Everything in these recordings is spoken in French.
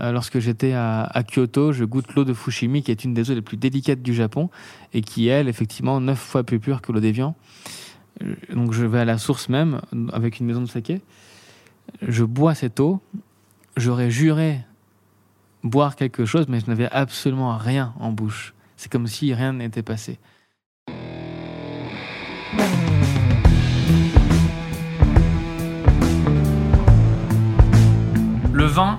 euh, lorsque j'étais à, Kyoto, je goûte l'eau de Fushimi, qui est une des eaux les plus délicates du Japon et qui elle, effectivement, neuf fois plus pure que l'eau d'Evian. Euh, donc je vais à la source même avec une maison de saké. Je bois cette eau. J'aurais juré boire quelque chose, mais je n'avais absolument rien en bouche. C'est comme si rien n'était passé. Le vin,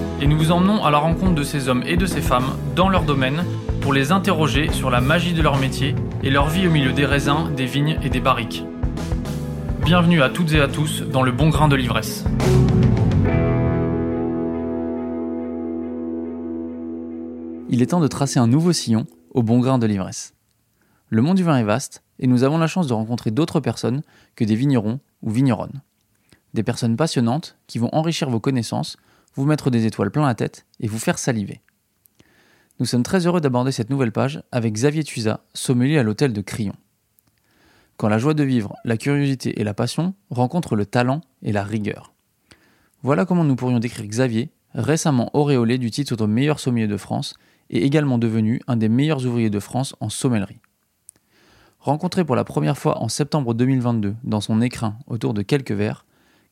et nous vous emmenons à la rencontre de ces hommes et de ces femmes dans leur domaine pour les interroger sur la magie de leur métier et leur vie au milieu des raisins, des vignes et des barriques. Bienvenue à toutes et à tous dans le bon grain de l'ivresse. Il est temps de tracer un nouveau sillon au bon grain de l'ivresse. Le monde du vin est vaste et nous avons la chance de rencontrer d'autres personnes que des vignerons ou vigneronnes. Des personnes passionnantes qui vont enrichir vos connaissances, vous mettre des étoiles plein la tête et vous faire saliver. Nous sommes très heureux d'aborder cette nouvelle page avec Xavier Tuisa, sommelier à l'hôtel de Crillon. Quand la joie de vivre, la curiosité et la passion rencontrent le talent et la rigueur. Voilà comment nous pourrions décrire Xavier, récemment auréolé du titre de meilleur sommelier de France et également devenu un des meilleurs ouvriers de France en sommellerie. Rencontré pour la première fois en septembre 2022 dans son écrin autour de quelques verres,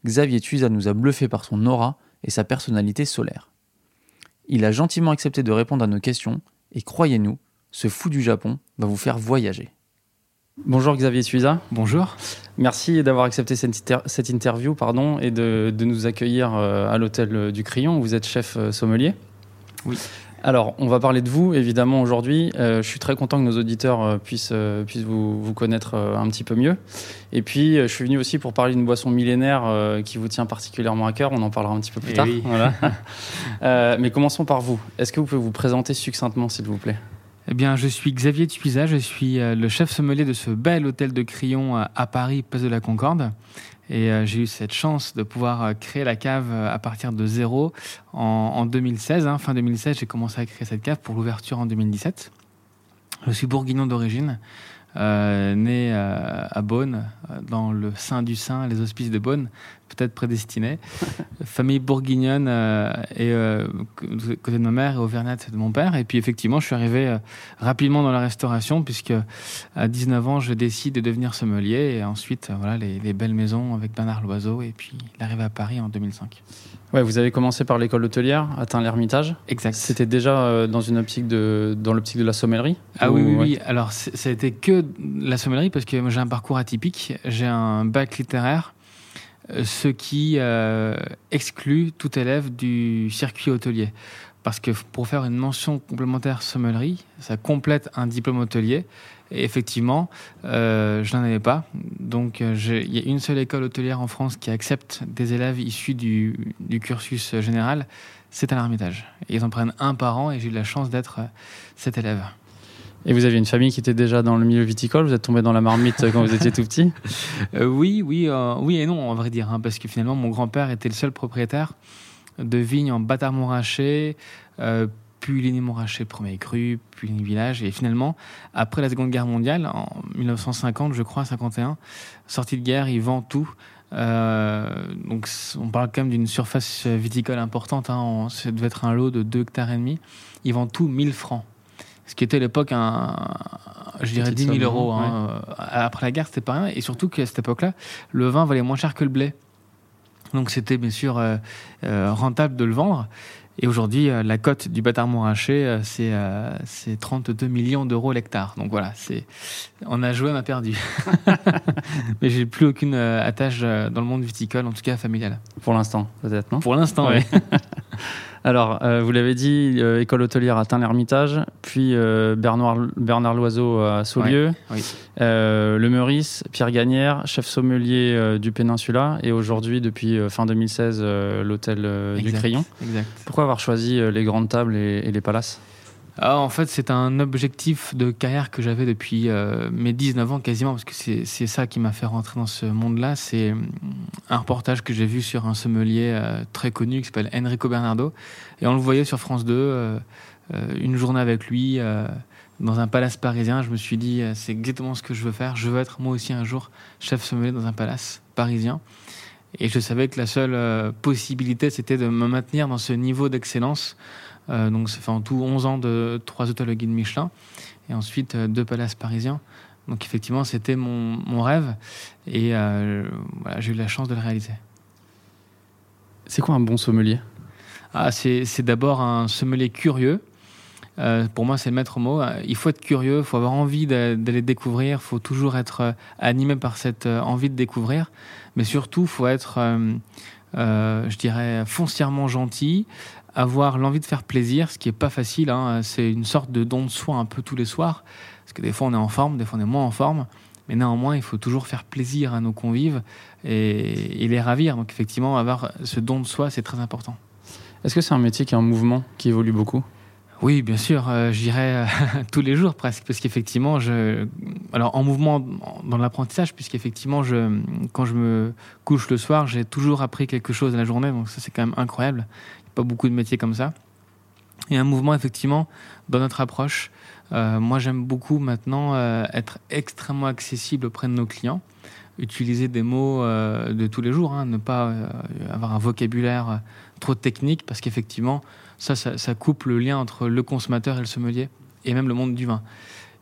Xavier Tuisa nous a bluffé par son aura et sa personnalité solaire. Il a gentiment accepté de répondre à nos questions et croyez-nous, ce fou du Japon va vous faire voyager. Bonjour Xavier Tuisa. Bonjour. Merci d'avoir accepté cette, interview pardon, et de, de nous accueillir euh, à l'hôtel du Crillon. Vous êtes chef euh, sommelier. Oui. Alors, on va parler de vous, évidemment, aujourd'hui. Euh, je suis très content que nos auditeurs euh, puissent, euh, puissent vous, vous connaître un petit peu mieux. Et puis, je suis venu aussi pour parler d'une boisson millénaire qui vous tient particulièrement à cœur. On en parlera un petit peu plus eh tard. Oui. Voilà. mais commençons par vous. Est-ce que vous pouvez vous présenter succinctement, s'il vous plaît? Eh bien, je suis Xavier Tuisa, je suis le chef sommelier de ce bel hôtel de Crillon à Paris, place de la Concorde. Et euh, j'ai eu cette chance de pouvoir euh, créer la cave euh, à partir de zéro en, 2016. Hein. Fin 2016, j'ai commencé à créer cette cave pour l'ouverture en 2017. Je suis bourguignon d'origine. né à Beaune, dans le sein du sein, les hospices de Beaune, peut-être prédestiné. Famille bourguignonne euh, et euh, côté de ma mère et Auvergnate de mon père. Et puis effectivement, je suis arrivé euh, rapidement dans la restauration puisque à 19 ans, je décide de devenir sommelier et ensuite voilà les, belles maisons avec Bernard Loiseau et puis l'arrivée à Paris en 2005. Ouais, vous avez commencé par l'école hôtelière, atteint l'Ermitage. Exact. C'était déjà dans une optique de dans l'optique de la sommellerie? Ah oui, oui, oui. Alors ça a été que la sommellerie parce que j'ai un parcours atypique. J'ai un bac littéraire ce qui euh, exclut tout élève du circuit hôtelier. Parce que pour faire une mention complémentaire sommellerie, ça complète un diplôme hôtelier. Et effectivement, euh, je n'en avais pas. Donc, euh, il y a une seule école hôtelière en France qui accepte des élèves issus du, du cursus général. C'est à l'Ermitage. Ils en prennent un par an et j'ai eu la chance d'être cet élève. Et vous aviez une famille qui était déjà dans le milieu viticole Vous êtes tombé dans la marmite quand vous étiez tout petit? Euh, Oui, oui, euh, oui et non, on vrai dire, hein, parce que finalement, mon grand-père était le seul propriétaire de vignes en bâtard montrachet euh, puis Ligny Montrachet, premier cru, puis Ligny Village. Et finalement, après la Seconde Guerre mondiale, en 1950, je crois, 51, sortie de guerre, il vend tout. donc, on parle quand même d'une surface viticole importante. Hein, ça devait être un lot de 2 hectares et demi. Il vend tout 1000 francs ce qui était à l'époque un, je dirais 10 000 euros. Hein. Après la guerre, c'était pas rien. Et surtout qu'à cette époque-là, le vin valait moins cher que le blé. Donc c'était bien sûr euh, euh, rentable de le vendre. Et aujourd'hui, euh, la cote du bâtard montrachet, c'est c'est 32 millions d'euros l'hectare. Donc voilà, c'est on a joué, on a perdu. Mais j'ai plus aucune attache dans le monde viticole, en tout cas familial. Pour l'instant, peut-être, non? Pour l'instant, oui. Alors, euh, vous l'avez dit, euh, école hôtelière à Tain-l'Hermitage, puis euh, Bernard, Bernard Loiseau à Saulieu, oui. le Meurice, Pierre Gagnère, chef sommelier du Péninsula, et aujourd'hui, depuis fin 2016, euh, l'hôtel du. Crayon. Exact. Pourquoi avoir choisi les grandes tables et, et les palaces? Ah, en fait, c'est un objectif de carrière que j'avais depuis euh, mes 19 ans quasiment, parce que c'est ça qui m'a fait rentrer dans ce monde-là. C'est hum, un reportage que j'ai vu sur un sommelier euh, très connu qui s'appelle Enrico Bernardo. Et on le voyait sur France 2, euh, euh, une journée avec lui dans un palace parisien. Je me suis dit, c'est exactement ce que je veux faire. Je veux être moi aussi un jour chef sommelier dans un palace parisien. Et je savais que la seule possibilité, c'était de me maintenir dans ce niveau d'excellence. Euh, donc, ça fait en tout 11 ans de trois hôtels au guide Michelin et ensuite euh, deux palaces parisiens. Donc, effectivement, c'était mon, mon rêve et euh, voilà, j'ai eu la chance de le réaliser. C'est quoi un bon sommelier? Ah, c'est d'abord un sommelier curieux. Euh, pour moi, c'est le maître mot. Il faut être curieux, il faut avoir envie d'a- d'aller découvrir, il faut toujours être animé par cette envie de découvrir. Mais surtout, il faut être, euh, euh, je dirais, foncièrement gentil, avoir l'envie de faire plaisir, ce qui est pas facile. hein. C'est une sorte de don de soi un peu tous les soirs. Parce que des fois, on est en forme, des fois, on est moins en forme. Mais néanmoins, il faut toujours faire plaisir à nos convives et, et les ravir. Donc, effectivement, avoir ce don de soi, c'est très important. Est-ce que c'est un métier qui est en mouvement, qui évolue beaucoup? Oui, bien sûr, euh, j'irai euh, tous les jours presque, parce qu'effectivement, je, alors en mouvement dans l'apprentissage, puisqu'effectivement, je, quand je me couche le soir, j'ai toujours appris quelque chose à la journée, donc ça c'est quand même incroyable. Beaucoup de métiers comme ça. Et un mouvement effectivement dans notre approche. Euh, moi, j'aime beaucoup maintenant euh, être extrêmement accessible auprès de nos clients, utiliser des mots euh, de tous les jours, hein, ne pas avoir un vocabulaire trop technique, parce qu'effectivement, ça, ça, ça coupe le lien entre le consommateur et le sommelier, et même le monde du vin.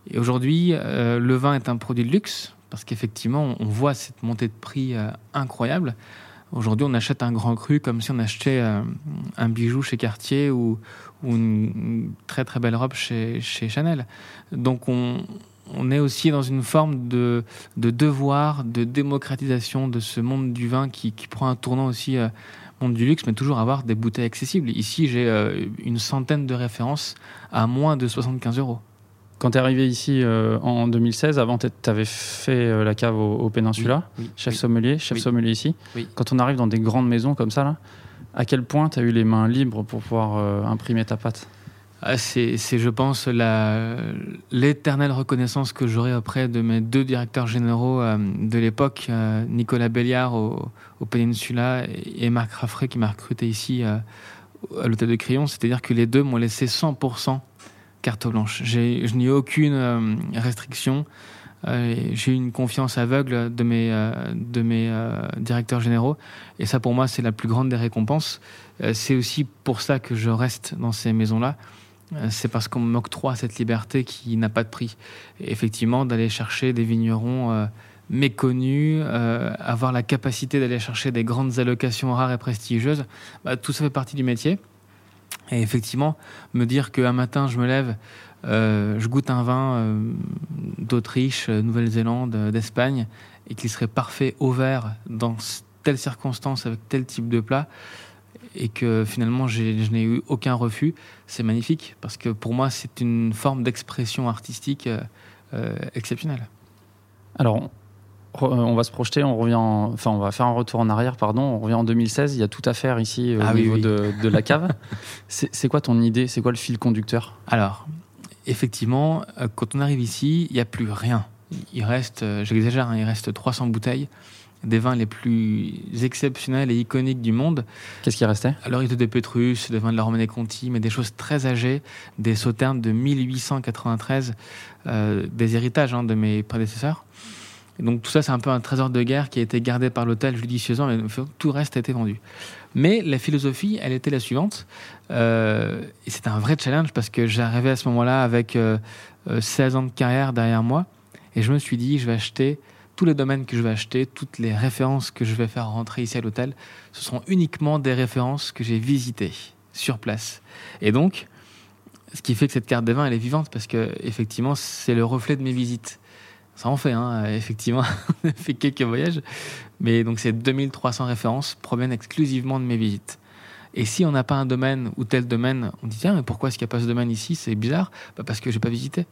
Et aujourd'hui, le vin est un produit de luxe, parce qu'effectivement, on voit cette montée de prix incroyable. Aujourd'hui, on achète un grand cru comme si on achetait euh, un bijou chez Cartier ou, une, très très belle robe chez, Chanel. Donc, on, est aussi dans une forme de, de devoir, de démocratisation de ce monde du vin qui, qui prend un tournant aussi euh, monde du luxe, mais toujours avoir des bouteilles accessibles. Ici, j'ai euh, une centaine de références à moins de 75 euros. Quand tu es arrivé ici euh, en 2016, avant tu avais fait euh, la cave au, au Péninsula, Oui, chef oui. sommelier, chef sommelier ici. Quand on arrive dans des grandes maisons comme ça, là, à quel point tu as eu les mains libres pour pouvoir euh, imprimer ta pâte? Ah, C'est, je pense, l'éternelle reconnaissance que j'aurai auprès de mes deux directeurs généraux de l'époque, Nicolas Belliard au, au Peninsula et, Marc Raffray qui m'a recruté ici à l'hôtel de Crillon. C'est-à-dire que les deux m'ont laissé 100% carte blanche. Je n'ai aucune euh, restriction. Euh, j'ai une confiance aveugle de mes, euh, de mes directeurs généraux. Et ça, pour moi, c'est la plus grande des récompenses. C'est aussi pour ça que je reste dans ces maisons-là. C'est parce qu'on m'octroie cette liberté qui n'a pas de prix. Effectivement, d'aller chercher des vignerons méconnus, avoir la capacité d'aller chercher des grandes allocations rares et prestigieuses, bah, tout ça fait partie du métier. Et effectivement, me dire qu'un matin, je me lève, euh, je goûte un vin euh, d'Autriche, euh, Nouvelle-Zélande, euh, d'Espagne, et qu'il serait parfait au verre dans telle circonstance, avec tel type de plat, et que finalement je n'ai eu aucun refus, c'est magnifique, parce que pour moi c'est une forme d'expression artistique euh, exceptionnelle. Alors, on, euh, on va se projeter, on revient, en- enfin, on va faire un retour en arrière, pardon. On revient en 2016. Il y a tout à faire ici euh, Ah au oui, niveau oui. De, de la cave. c'est quoi ton idée? C'est quoi le fil conducteur? Alors, effectivement, euh, quand on arrive ici, il n'y a plus rien. Il reste, j'exagère, hein, il reste 300 bouteilles, des vins les plus exceptionnels et iconiques du monde. Qu'est-ce qui restait? Alors, il y a des Pétrus, des vins de la Romanée Conti, mais des choses très âgées, des sauternes de 1893, euh, des héritages hein, de mes prédécesseurs. Et donc, tout ça, c'est un peu un trésor de guerre qui a été gardé par l'hôtel judicieusement, mais tout reste a été vendu. Mais la philosophie, elle était la suivante. Euh, et c'était un vrai challenge parce que j'arrivais à ce moment-là avec euh, euh, 16 ans de carrière derrière moi. Et je me suis dit, je vais acheter tous les domaines que je vais acheter, toutes les références que je vais faire rentrer ici à l'hôtel, ce seront uniquement des références que j'ai visitées sur place. Et donc, ce qui fait que cette carte des vins, elle est vivante parce que effectivement, c'est le reflet de mes visites. Ça en fait, hein, effectivement, on a fait quelques voyages, mais donc ces 2300 références proviennent exclusivement de mes visites. Et si on n'a pas un domaine ou tel domaine, on dit tiens, mais pourquoi est-ce qu'il n'y a pas ce domaine ici? C'est bizarre. Bah, parce que j'ai pas visité.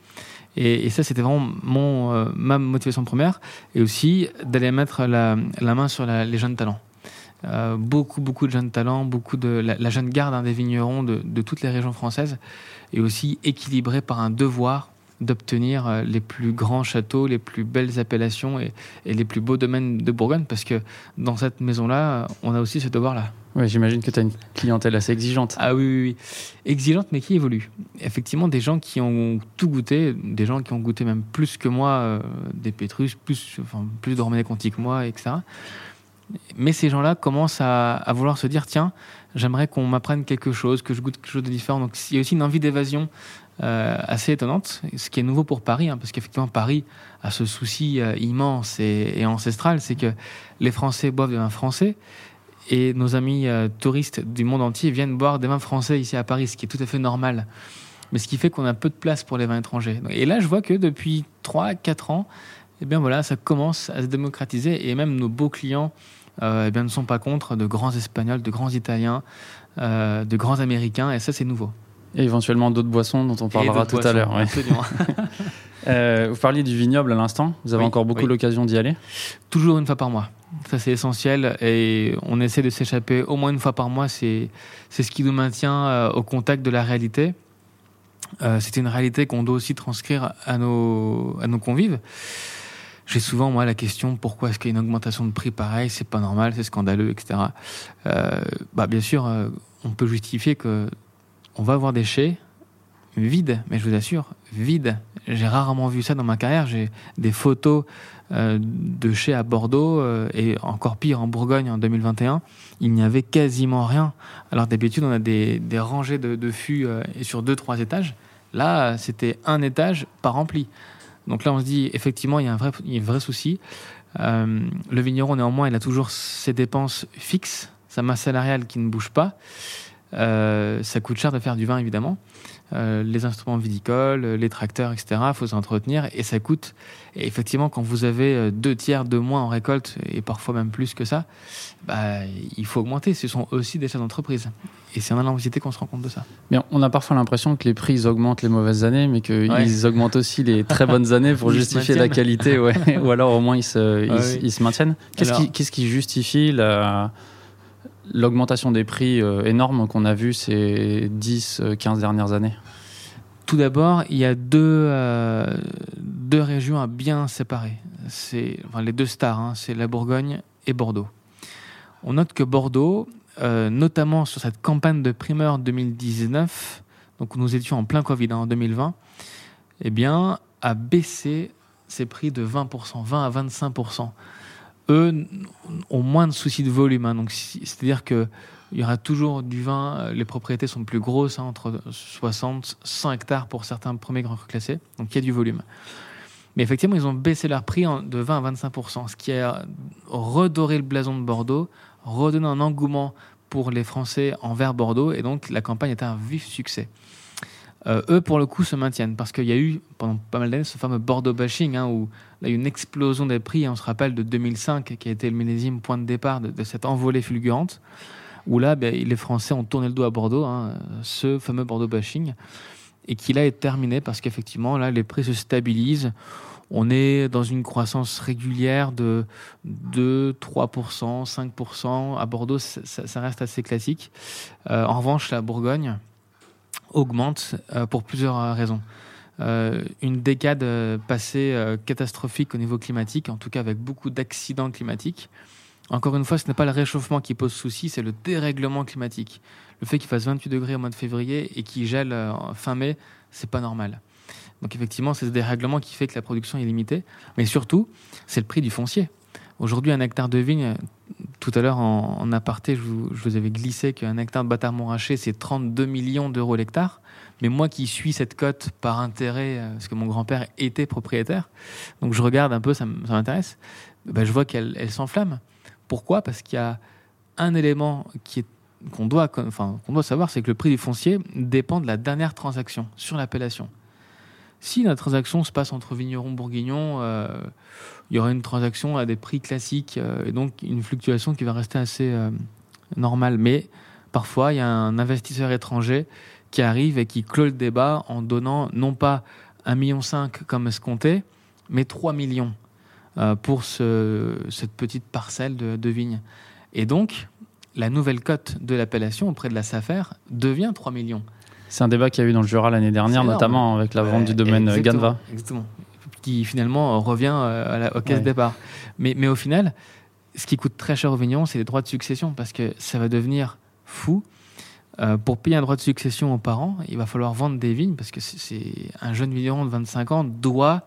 Et, ça, c'était vraiment mon, euh, ma motivation première. Et aussi d'aller mettre la, la main sur les jeunes talents. Euh, beaucoup, beaucoup de jeunes talents, beaucoup de la, la jeune garde hein, des vignerons de, de toutes les régions françaises, et aussi équilibré par un devoir d'obtenir euh, les plus grands châteaux, les plus belles appellations et, et les plus beaux domaines de Bourgogne, parce que dans cette maison-là, on a aussi ce devoir-là. Ouais, J'imagine que tu as une clientèle assez exigeante. Ah oui, oui, oui. Exigeante, mais qui évolue. Effectivement, des gens qui ont tout goûté, des gens qui ont goûté même plus que moi, euh, des Pétrus, plus, enfin, plus de Conti que moi, etc. Mais ces gens-là commencent à, à vouloir se dire tiens, j'aimerais qu'on m'apprenne quelque chose, que je goûte quelque chose de différent. Donc il y a aussi une envie d'évasion euh, assez étonnante, ce qui est nouveau pour Paris, hein, parce qu'effectivement, Paris a ce souci euh, immense et, ancestral c'est que les Français boivent des vins français. Et nos amis euh, touristes du monde entier viennent boire des vins français ici à Paris, ce qui est tout à fait normal. Mais ce qui fait qu'on a peu de place pour les vins étrangers. Et là, je vois que depuis 3-4 ans, eh bien voilà, ça commence à se démocratiser et même nos beaux clients euh, eh bien, ne sont pas contre de grands Espagnols, de grands Italiens, de grands Américains, et ça c'est nouveau. Et éventuellement d'autres boissons dont on parlera tout à l'heure. ouais. Euh, vous parliez du vignoble à l'instant. Vous avez Oui, encore beaucoup oui. l'occasion d'y aller? Toujours une fois par mois. Ça, c'est essentiel. Et on essaie de s'échapper au moins une fois par mois. C'est c'est ce qui nous maintient euh, au contact de la réalité. Euh, c'est une réalité qu'on doit aussi transcrire à nos, à nos convives. J'ai souvent, moi, la question pourquoi est-ce qu'il y a une augmentation de prix pareil? C'est pas normal, c'est scandaleux, etc. Bah, bien sûr, on peut justifier que on va avoir des chais vides, mais je vous assure, vides. J'ai rarement vu ça dans ma carrière. J'ai des photos euh, de chais à Bordeaux euh, et encore pire en Bourgogne en 2021. Il n'y avait quasiment rien. Alors d'habitude, on a des, rangées de, fûts euh, sur deux, trois étages. Là, c'était un étage pas rempli. Donc là, on se dit, effectivement, il y a un vrai, il y a un vrai souci. Euh, le vigneron, néanmoins, il a toujours ses dépenses fixes, sa masse salariale qui ne bouge pas. Euh, ça coûte cher de faire du vin, évidemment. Euh, les instruments viticoles, les tracteurs, etc. Il faut s'entretenir et ça coûte. Et effectivement, quand vous avez euh, deux tiers de moins en récolte et parfois même plus que ça, bah, il faut augmenter. Ce sont aussi des chefs d'entreprise. Et c'est en allant visiter qu'on se rend compte de ça. Mais on a parfois l'impression que les prix ils augmentent les mauvaises années, mais qu'ils Ouais. augmentent aussi les très bonnes années pour justifier la qualité, ouais. ou alors au moins ils se, ils, Ah se- oui. ils se maintiennent. Qu'est-ce Alors- qui, qu'est-ce qui justifie la- l'augmentation des prix euh, énorme qu'on a vu ces 10, euh, 15 dernières années Tout d'abord, il y a deux, euh, deux régions à bien séparer. C'est les deux stars, hein, c'est la Bourgogne et Bordeaux. On note que Bordeaux, notamment sur cette campagne de primeur 2019, donc nous étions en plein Covid hein, en 2020, eh bien, a baissé ses prix de 20%, 20 à 25%. Eux ont moins de soucis de volume, hein, donc c'est-à-dire que il y aura toujours du vin. Les propriétés sont plus grosses, hein, entre 60, 100 hectares pour certains premiers grands crus classés. Donc il y a du volume. Mais effectivement, ils ont baissé leur prix de 20 à 25 ce qui a redoré le blason de Bordeaux, redonné un engouement pour les Français envers Bordeaux, et donc la campagne était un vif succès. Euh, eux, pour le coup, se maintiennent parce qu'il y a eu pendant pas mal d'années ce fameux Bordeaux bashing hein, où il y a une explosion des prix. On se rappelle de 2005 qui a été le millésime point de départ de, cette envolée fulgurante où là, ben, les Français ont tourné le dos à Bordeaux, hein, ce fameux Bordeaux bashing, et qui là est terminé parce qu'effectivement, là, les prix se stabilisent. On est dans une croissance régulière de 2, 3%, 5%. À Bordeaux, ça, reste assez classique. Euh, en revanche, la Bourgogne augmente euh, pour plusieurs raisons. Euh, une décade euh, passée euh, catastrophique au niveau climatique, en tout cas avec beaucoup d'accidents climatiques. Encore une fois, ce n'est pas le réchauffement qui pose souci, c'est le dérèglement climatique. Le fait qu'il fasse 28 degrés au mois de février et qu'il gèle fin mai, c'est pas normal. Donc effectivement, c'est ce dérèglement qui fait que la production est limitée. Mais surtout, c'est le prix du foncier. Aujourd'hui, un hectare de vigne, tout à l'heure en, aparté, je vous, je vous avais glissé qu'un hectare de bâtard montrachet, c'est 32 millions d'euros l'hectare. Mais moi qui suis cette cote par intérêt, euh, parce que mon grand-père était propriétaire, donc je regarde un peu, ça m'intéresse, ben, je vois qu'elle elle s'enflamme. Pourquoi? Parce qu'il y a un élément qu'on doit, savoir, c'est que le prix du foncier dépend de la dernière transaction sur l'appellation. Si la transaction se passe entre vignerons bourguignons, euh, il y aura une transaction à des prix classiques euh, et donc une fluctuation qui va rester assez normale. Mais parfois, il y a un investisseur étranger qui arrive et qui clôt le débat en donnant non pas 1,5 million comme escompté, mais 3 millions euh, pour ce, cette petite parcelle de, de vigne. Et donc, la nouvelle cote de l'appellation auprès de la SAFER devient 3 millions. C'est un débat qu'il y a eu dans le Jura l'année dernière, notamment avec la vente Ouais, du domaine exactement, Ganva. Exactement. Qui finalement revient euh, à la, au caisse Ouais. départ. Mais, mais au final, ce qui coûte très cher aux vignerons, c'est les droits de succession parce que ça va devenir fou. Euh, pour payer un droit de succession aux parents, il va falloir vendre des vignes parce que c'est- un jeune vigneron de 25 ans doit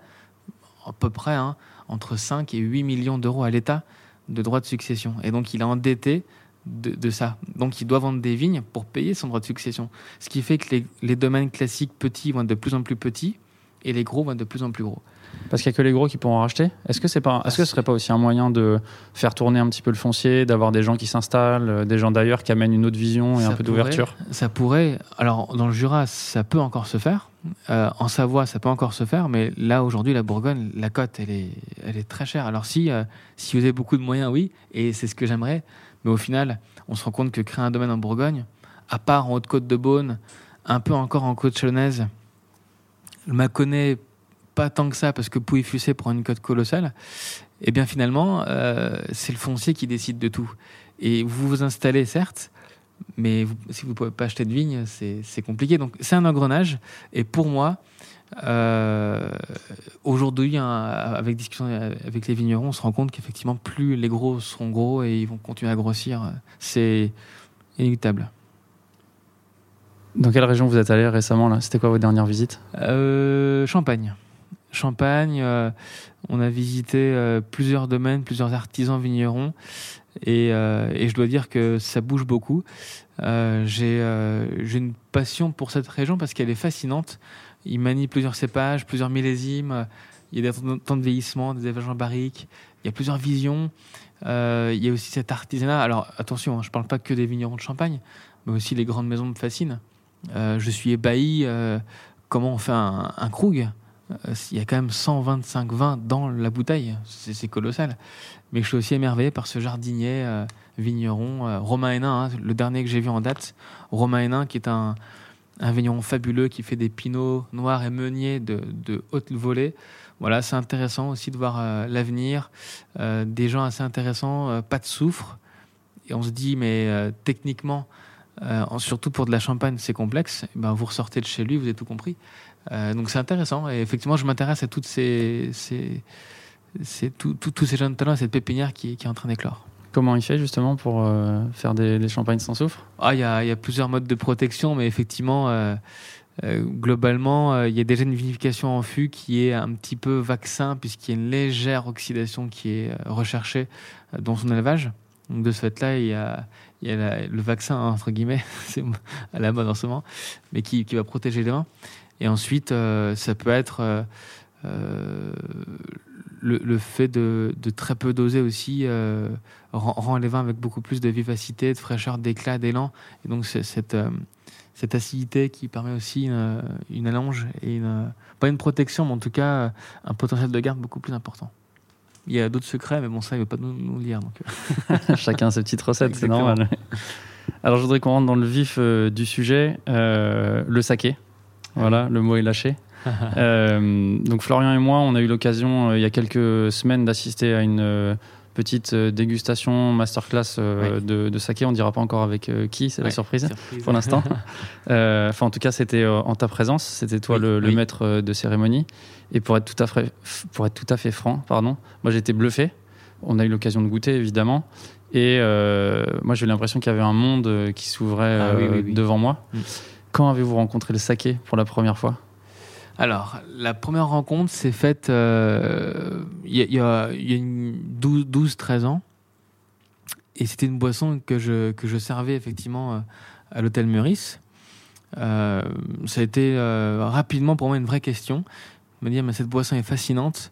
à peu près hein, entre 5 et 8 millions d'euros à l'État de droits de succession. Et donc il est endetté de, de ça. Donc il doit vendre des vignes pour payer son droit de succession. Ce qui fait que les, les domaines classiques petits vont être de plus en plus petits et les gros vont être de plus en plus gros. Parce qu'il n'y a que les gros qui pourront racheter. Est-ce que c'est pas, est-ce que ce serait pas aussi un moyen de faire tourner un petit peu le foncier, d'avoir des gens qui s'installent, euh, des gens d'ailleurs qui amènent une autre vision et Ça un peu pourrait- d'ouverture Ça pourrait. Alors, dans le Jura, ça peut encore se faire. Euh, en Savoie, ça peut encore se faire. Mais là, aujourd'hui, la Bourgogne, la cote, elle est, elle est très chère. Alors, si, euh, si vous avez beaucoup de moyens, oui. Et c'est ce que j'aimerais. Mais au final, on se rend compte que créer un domaine en Bourgogne, à part en Haute-Côte de Beaune, un peu encore en Côte le Mâconnais, pas tant que ça, parce que Pouilly-Fussé prend une cote colossale. Et bien finalement, euh, c'est le foncier qui décide de tout. Et vous vous installez, certes, mais si vous ne pouvez pas acheter de vigne, c'est c'est compliqué. Donc c'est un engrenage. Et pour moi, euh, aujourd'hui, hein, avec discussion avec les vignerons, on se rend compte qu'effectivement, plus les gros seront gros et ils vont continuer à grossir, c'est inéluctable. Dans quelle région vous êtes allé récemment C'était quoi votre dernière visite Euh, Champagne. Champagne, euh, on a visité euh, plusieurs domaines, plusieurs artisans vignerons, et, je dois dire que ça bouge beaucoup. J'ai une passion pour cette région parce qu'elle est fascinante. Ils manient plusieurs cépages, plusieurs millésimes. Il y a des temps- de vieillissement, des élevages en barrique. Il y a plusieurs visions. Il y a aussi cet artisanat. Alors attention, hein, je ne parle pas que des vignerons de Champagne, mais aussi les grandes maisons me fascinent. Euh, je suis ébahi. euh, comment on fait un, krug? Euh, Il y a quand même 125 vins dans la bouteille. C'est colossal. Mais je suis aussi émerveillé par ce jardinier vigneron, euh, Romain Hénin, hein, le dernier que j'ai vu en date. Romain Hénin, qui est un, vigneron fabuleux qui fait des pinots noirs et meuniers de, haute volée. Voilà, c'est intéressant aussi de voir l'avenir. Des gens assez intéressants, pas de soufre. Et on se dit, mais techniquement, euh, surtout pour de la champagne, c'est complexe. Eh ben, vous ressortez de chez lui, vous avez tout compris. Euh, donc c'est intéressant. Et effectivement, je m'intéresse à toutes ces, ces, ces- tout- tout- tous ces jeunes talents, à cette pépinière qui, qui est en train d'éclore. Comment il fait justement pour euh, faire des, des champagnes sans soufre? Ah, il y a, il y a plusieurs modes de protection, mais effectivement, globalement, il y a déjà une vinification en fût qui est un petit peu vaccin, puisqu'il y a une légère oxydation qui est recherchée dans son élevage. Donc de ce fait-là, il y a, il y a le vaccin, entre guillemets, c'est à la mode en ce moment, mais qui, va protéger les vins. Et ensuite, euh, ça peut être euh, euh, le, fait de, très peu doser aussi euh, rend, les vins avec beaucoup plus de vivacité, de fraîcheur, d'éclat, d'élan. Et donc cette acidité qui permet aussi une, une allonge et une, pas une protection, mais en tout cas un potentiel de garde beaucoup plus important. Il y a d'autres secrets, mais bon, ça, il ne veut pas nous, nous le dire. Donc, euh. Chacun ses petites recettes, c'est normal. Alors je voudrais qu'on rentre dans le vif euh, du sujet, euh, le saké. Voilà, le mot est lâché. Euh, donc Florian et moi, on a eu l'occasion il y a quelques semaines d'assister à une petite euh, dégustation masterclass euh, Oui. de, de saké. On dira pas encore avec euh, qui, c'est la surprise surprise. pour l'instant. Enfin, en tout cas, c'était en ta présence. C'était toi Oui, le, maître de cérémonie. Et pour être tout à fait, pour être tout à fait franc, pardon, moi j'étais bluffé. On a eu l'occasion de goûter évidemment. Et euh, moi j'ai eu l'impression qu'il y avait un monde qui s'ouvrait Ah oui, euh, oui, oui. devant moi. Mm. Quand avez-vous rencontré le saké pour la première fois? Alors, la première rencontre s'est faite euh, il y a, il y a- il y a une 12-13 ans. Et c'était une boisson que je, servais effectivement euh, à l'hôtel Meurice. Euh, ça a été rapidement pour moi une vraie question. Me dire, mais cette boisson est fascinante,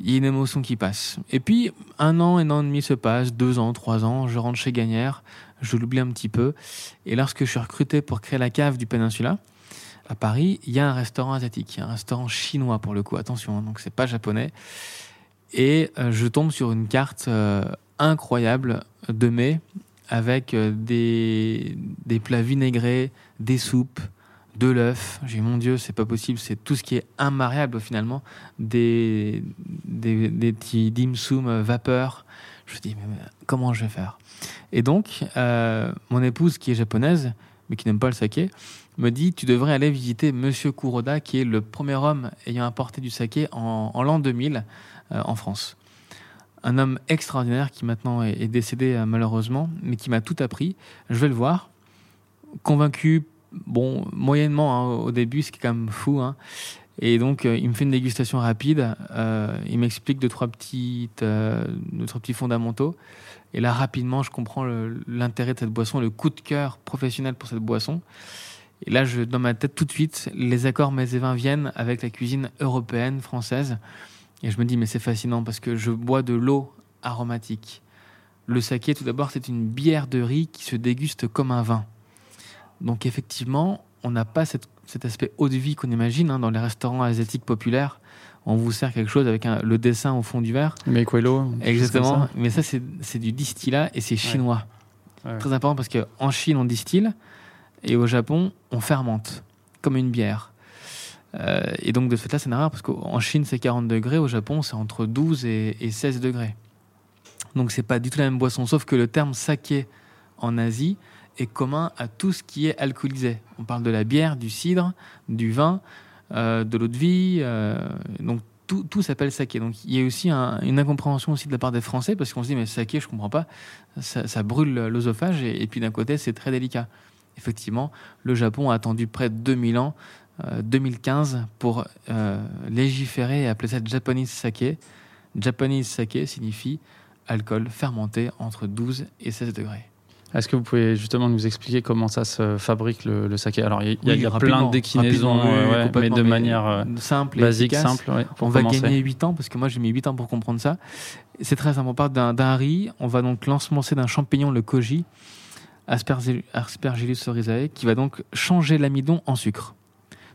il y a une émotion qui passe. Et puis, un an, un an et demi se passe, deux ans, trois ans, je rentre chez Gagnère, je l'oublie un petit peu. Et lorsque je suis recruté pour créer la cave du Peninsula, à Paris, il y a un restaurant asiatique, un restaurant chinois pour le coup, attention, hein, donc c'est pas japonais. Et euh, je tombe sur une carte euh, incroyable de mai avec euh, des, des plats vinaigrés, des soupes, de l'œuf. J'ai mon Dieu, c'est pas possible, c'est tout ce qui est immariable finalement, des, des, des petits dim sum vapeur. Je me dis, mais comment je vais faire? Et donc, mon épouse, qui est japonaise, mais qui n'aime pas le saké, me dit, tu devrais aller visiter Monsieur Kuroda, qui est le premier homme ayant apporté du saké en, en l'an 2000 euh, en France. Un homme extraordinaire qui maintenant est, décédé euh, malheureusement, mais qui m'a tout appris. Je vais le voir, convaincu, bon, moyennement hein, au début, ce qui est quand même fou. hein. Et donc, euh, il me fait une dégustation rapide. il m'explique deux trois, petites, deux, trois petits fondamentaux. Et là, rapidement, je comprends l'intérêt de cette boisson, le coup de cœur professionnel pour cette boisson. Et là, je, dans ma tête, tout de suite, les accords mets et vins viennent avec la cuisine européenne, française. Et je me dis, mais c'est fascinant parce que je bois de l'eau aromatique. Le saké, tout d'abord, c'est une bière de riz qui se déguste comme un vin. Donc, effectivement, on n'a pas cette- cet aspect eau de vie qu'on imagine hein, dans les restaurants asiatiques populaires. On vous sert quelque chose avec un- le dessin au fond du verre. Mais Quello. Exactement. Mais ça, c'est du distillat et c'est chinois. Ouais. Très important parce qu'en Chine, on distille et au Japon, on fermente, comme une bière. Euh, et donc, de ce fait-là, c'est rare parce qu'en Chine, c'est 40 degrés. Au Japon, c'est entre 12 et, et 16 degrés. Donc, c'est pas du tout la même boisson, sauf que le terme saké en Asie est commun à tout ce qui est alcoolisé. On parle de la bière, du cidre, du vin, euh, de l'eau de vie. euh, donc, tout, s'appelle saké. Donc, il y a aussi un- une incompréhension aussi de la part des Français parce qu'on se dit, mais saké, je comprends pas. Ça, brûle l'œsophage et puis d'un côté, c'est très délicat. Effectivement, le Japon a attendu près de 2000 ans, euh, 2015, pour euh, légiférer et appeler ça Japanese sake. Japanese sake signifie alcool fermenté entre 12 et 16 degrés. Est-ce que vous pouvez justement nous expliquer comment ça se fabrique le, le saké Alors, il y a, Oui, y plein de déclinaisons, euh, ouais, mais de manière euh, simple et basique, efficace. simple, ouais, on va gagner 8 ans parce que moi j'ai mis 8 ans pour comprendre ça. C'est très simple. On part d'un d'un riz. On va donc l'ensemencer d'un champignon, le koji, Aspergillus oryzae, qui va donc changer l'amidon en sucre.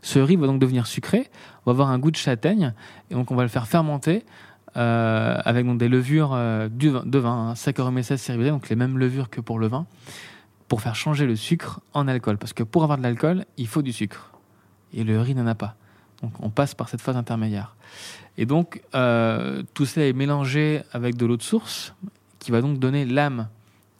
Ce riz va donc devenir sucré. On va avoir un goût de châtaigne et donc on va le faire fermenter euh, avec des levures euh, vin- de vin, hein, Saccharomyces cerevisiae, donc les mêmes levures que pour le vin, pour faire changer le sucre en alcool. Parce que pour avoir de l'alcool, il faut du sucre. Et le riz n'en a pas. Donc on passe par cette phase intermédiaire. Et donc euh, tout cela est mélangé avec de l'eau de source qui va donc donner l'âme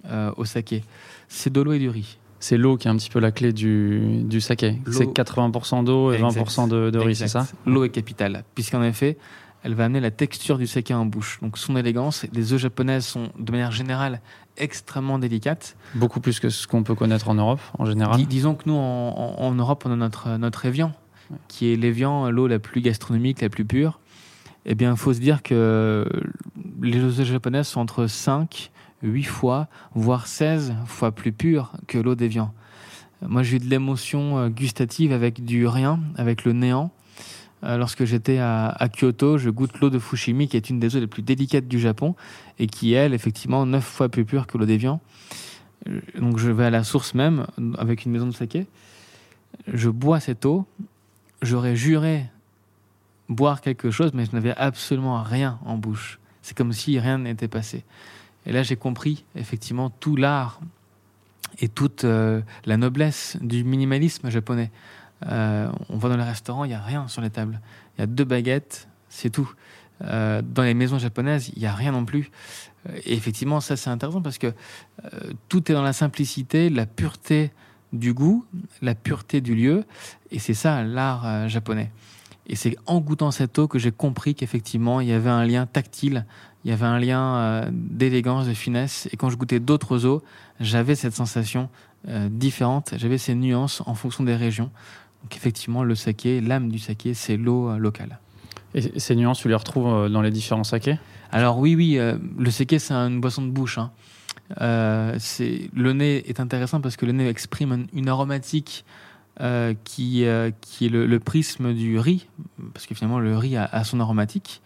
euh, au saké. C'est de l'eau et du riz. C'est l'eau qui est un petit peu la clé du, du saké. C'est 80% d'eau et Exact. 20% de, de riz, c'est ça L'eau est capitale, puisqu'en effet, elle va amener la texture du saké en bouche. Donc son élégance, les œufs japonaises sont de manière générale extrêmement délicates. Beaucoup plus que ce qu'on peut connaître en Europe, en général. Dis- disons que nous, en, Europe, on a notre, notre Evian, qui est l'Evian, l'eau la plus gastronomique, la plus pure. Eh bien, il faut se dire que les œufs japonaises sont entre 5, 8 fois, voire 16 fois plus pures que l'eau d'Evian. Moi, j'ai eu de l'émotion euh, gustative avec du rien, avec le néant. Euh, Lorsque j'étais à, Kyoto, je goûte l'eau de Fushimi, qui est une des eaux les plus délicates du Japon, et qui elle, effectivement, 9 fois plus pure que l'eau d'Evian. Euh, Donc, je vais à la source même, avec une maison de saké. Je bois cette eau. J'aurais juré boire quelque chose, mais je n'avais absolument rien en bouche. C'est comme si rien n'était passé. Et là, j'ai compris effectivement tout l'art et toute euh, la noblesse du minimalisme japonais. Euh, on va dans les restaurants, il n'y a rien sur les tables. Il y a deux baguettes, c'est tout. Euh, dans les maisons japonaises, il n'y a rien non plus. Et effectivement, ça c'est intéressant parce que tout est dans la simplicité, la pureté du goût, la pureté du lieu, et c'est ça l'art japonais. Et c'est en goûtant cette eau que j'ai compris qu'effectivement il y avait un lien tactile, il y avait un lien euh, d'élégance, de finesse, et quand je goûtais d'autres eaux, j'avais cette sensation euh, différente, j'avais ces nuances en fonction des régions. Donc effectivement, le saké, l'âme du saké, c'est l'eau euh, locale. Et ces nuances, tu les retrouves dans les différents sakés? Alors oui, oui, le saké, c'est une boisson de bouche. hein. Le nez est intéressant parce que le nez exprime un- une aromatique euh, qui, euh, qui est le, le prisme du riz, parce que finalement le riz a, a son aromatique.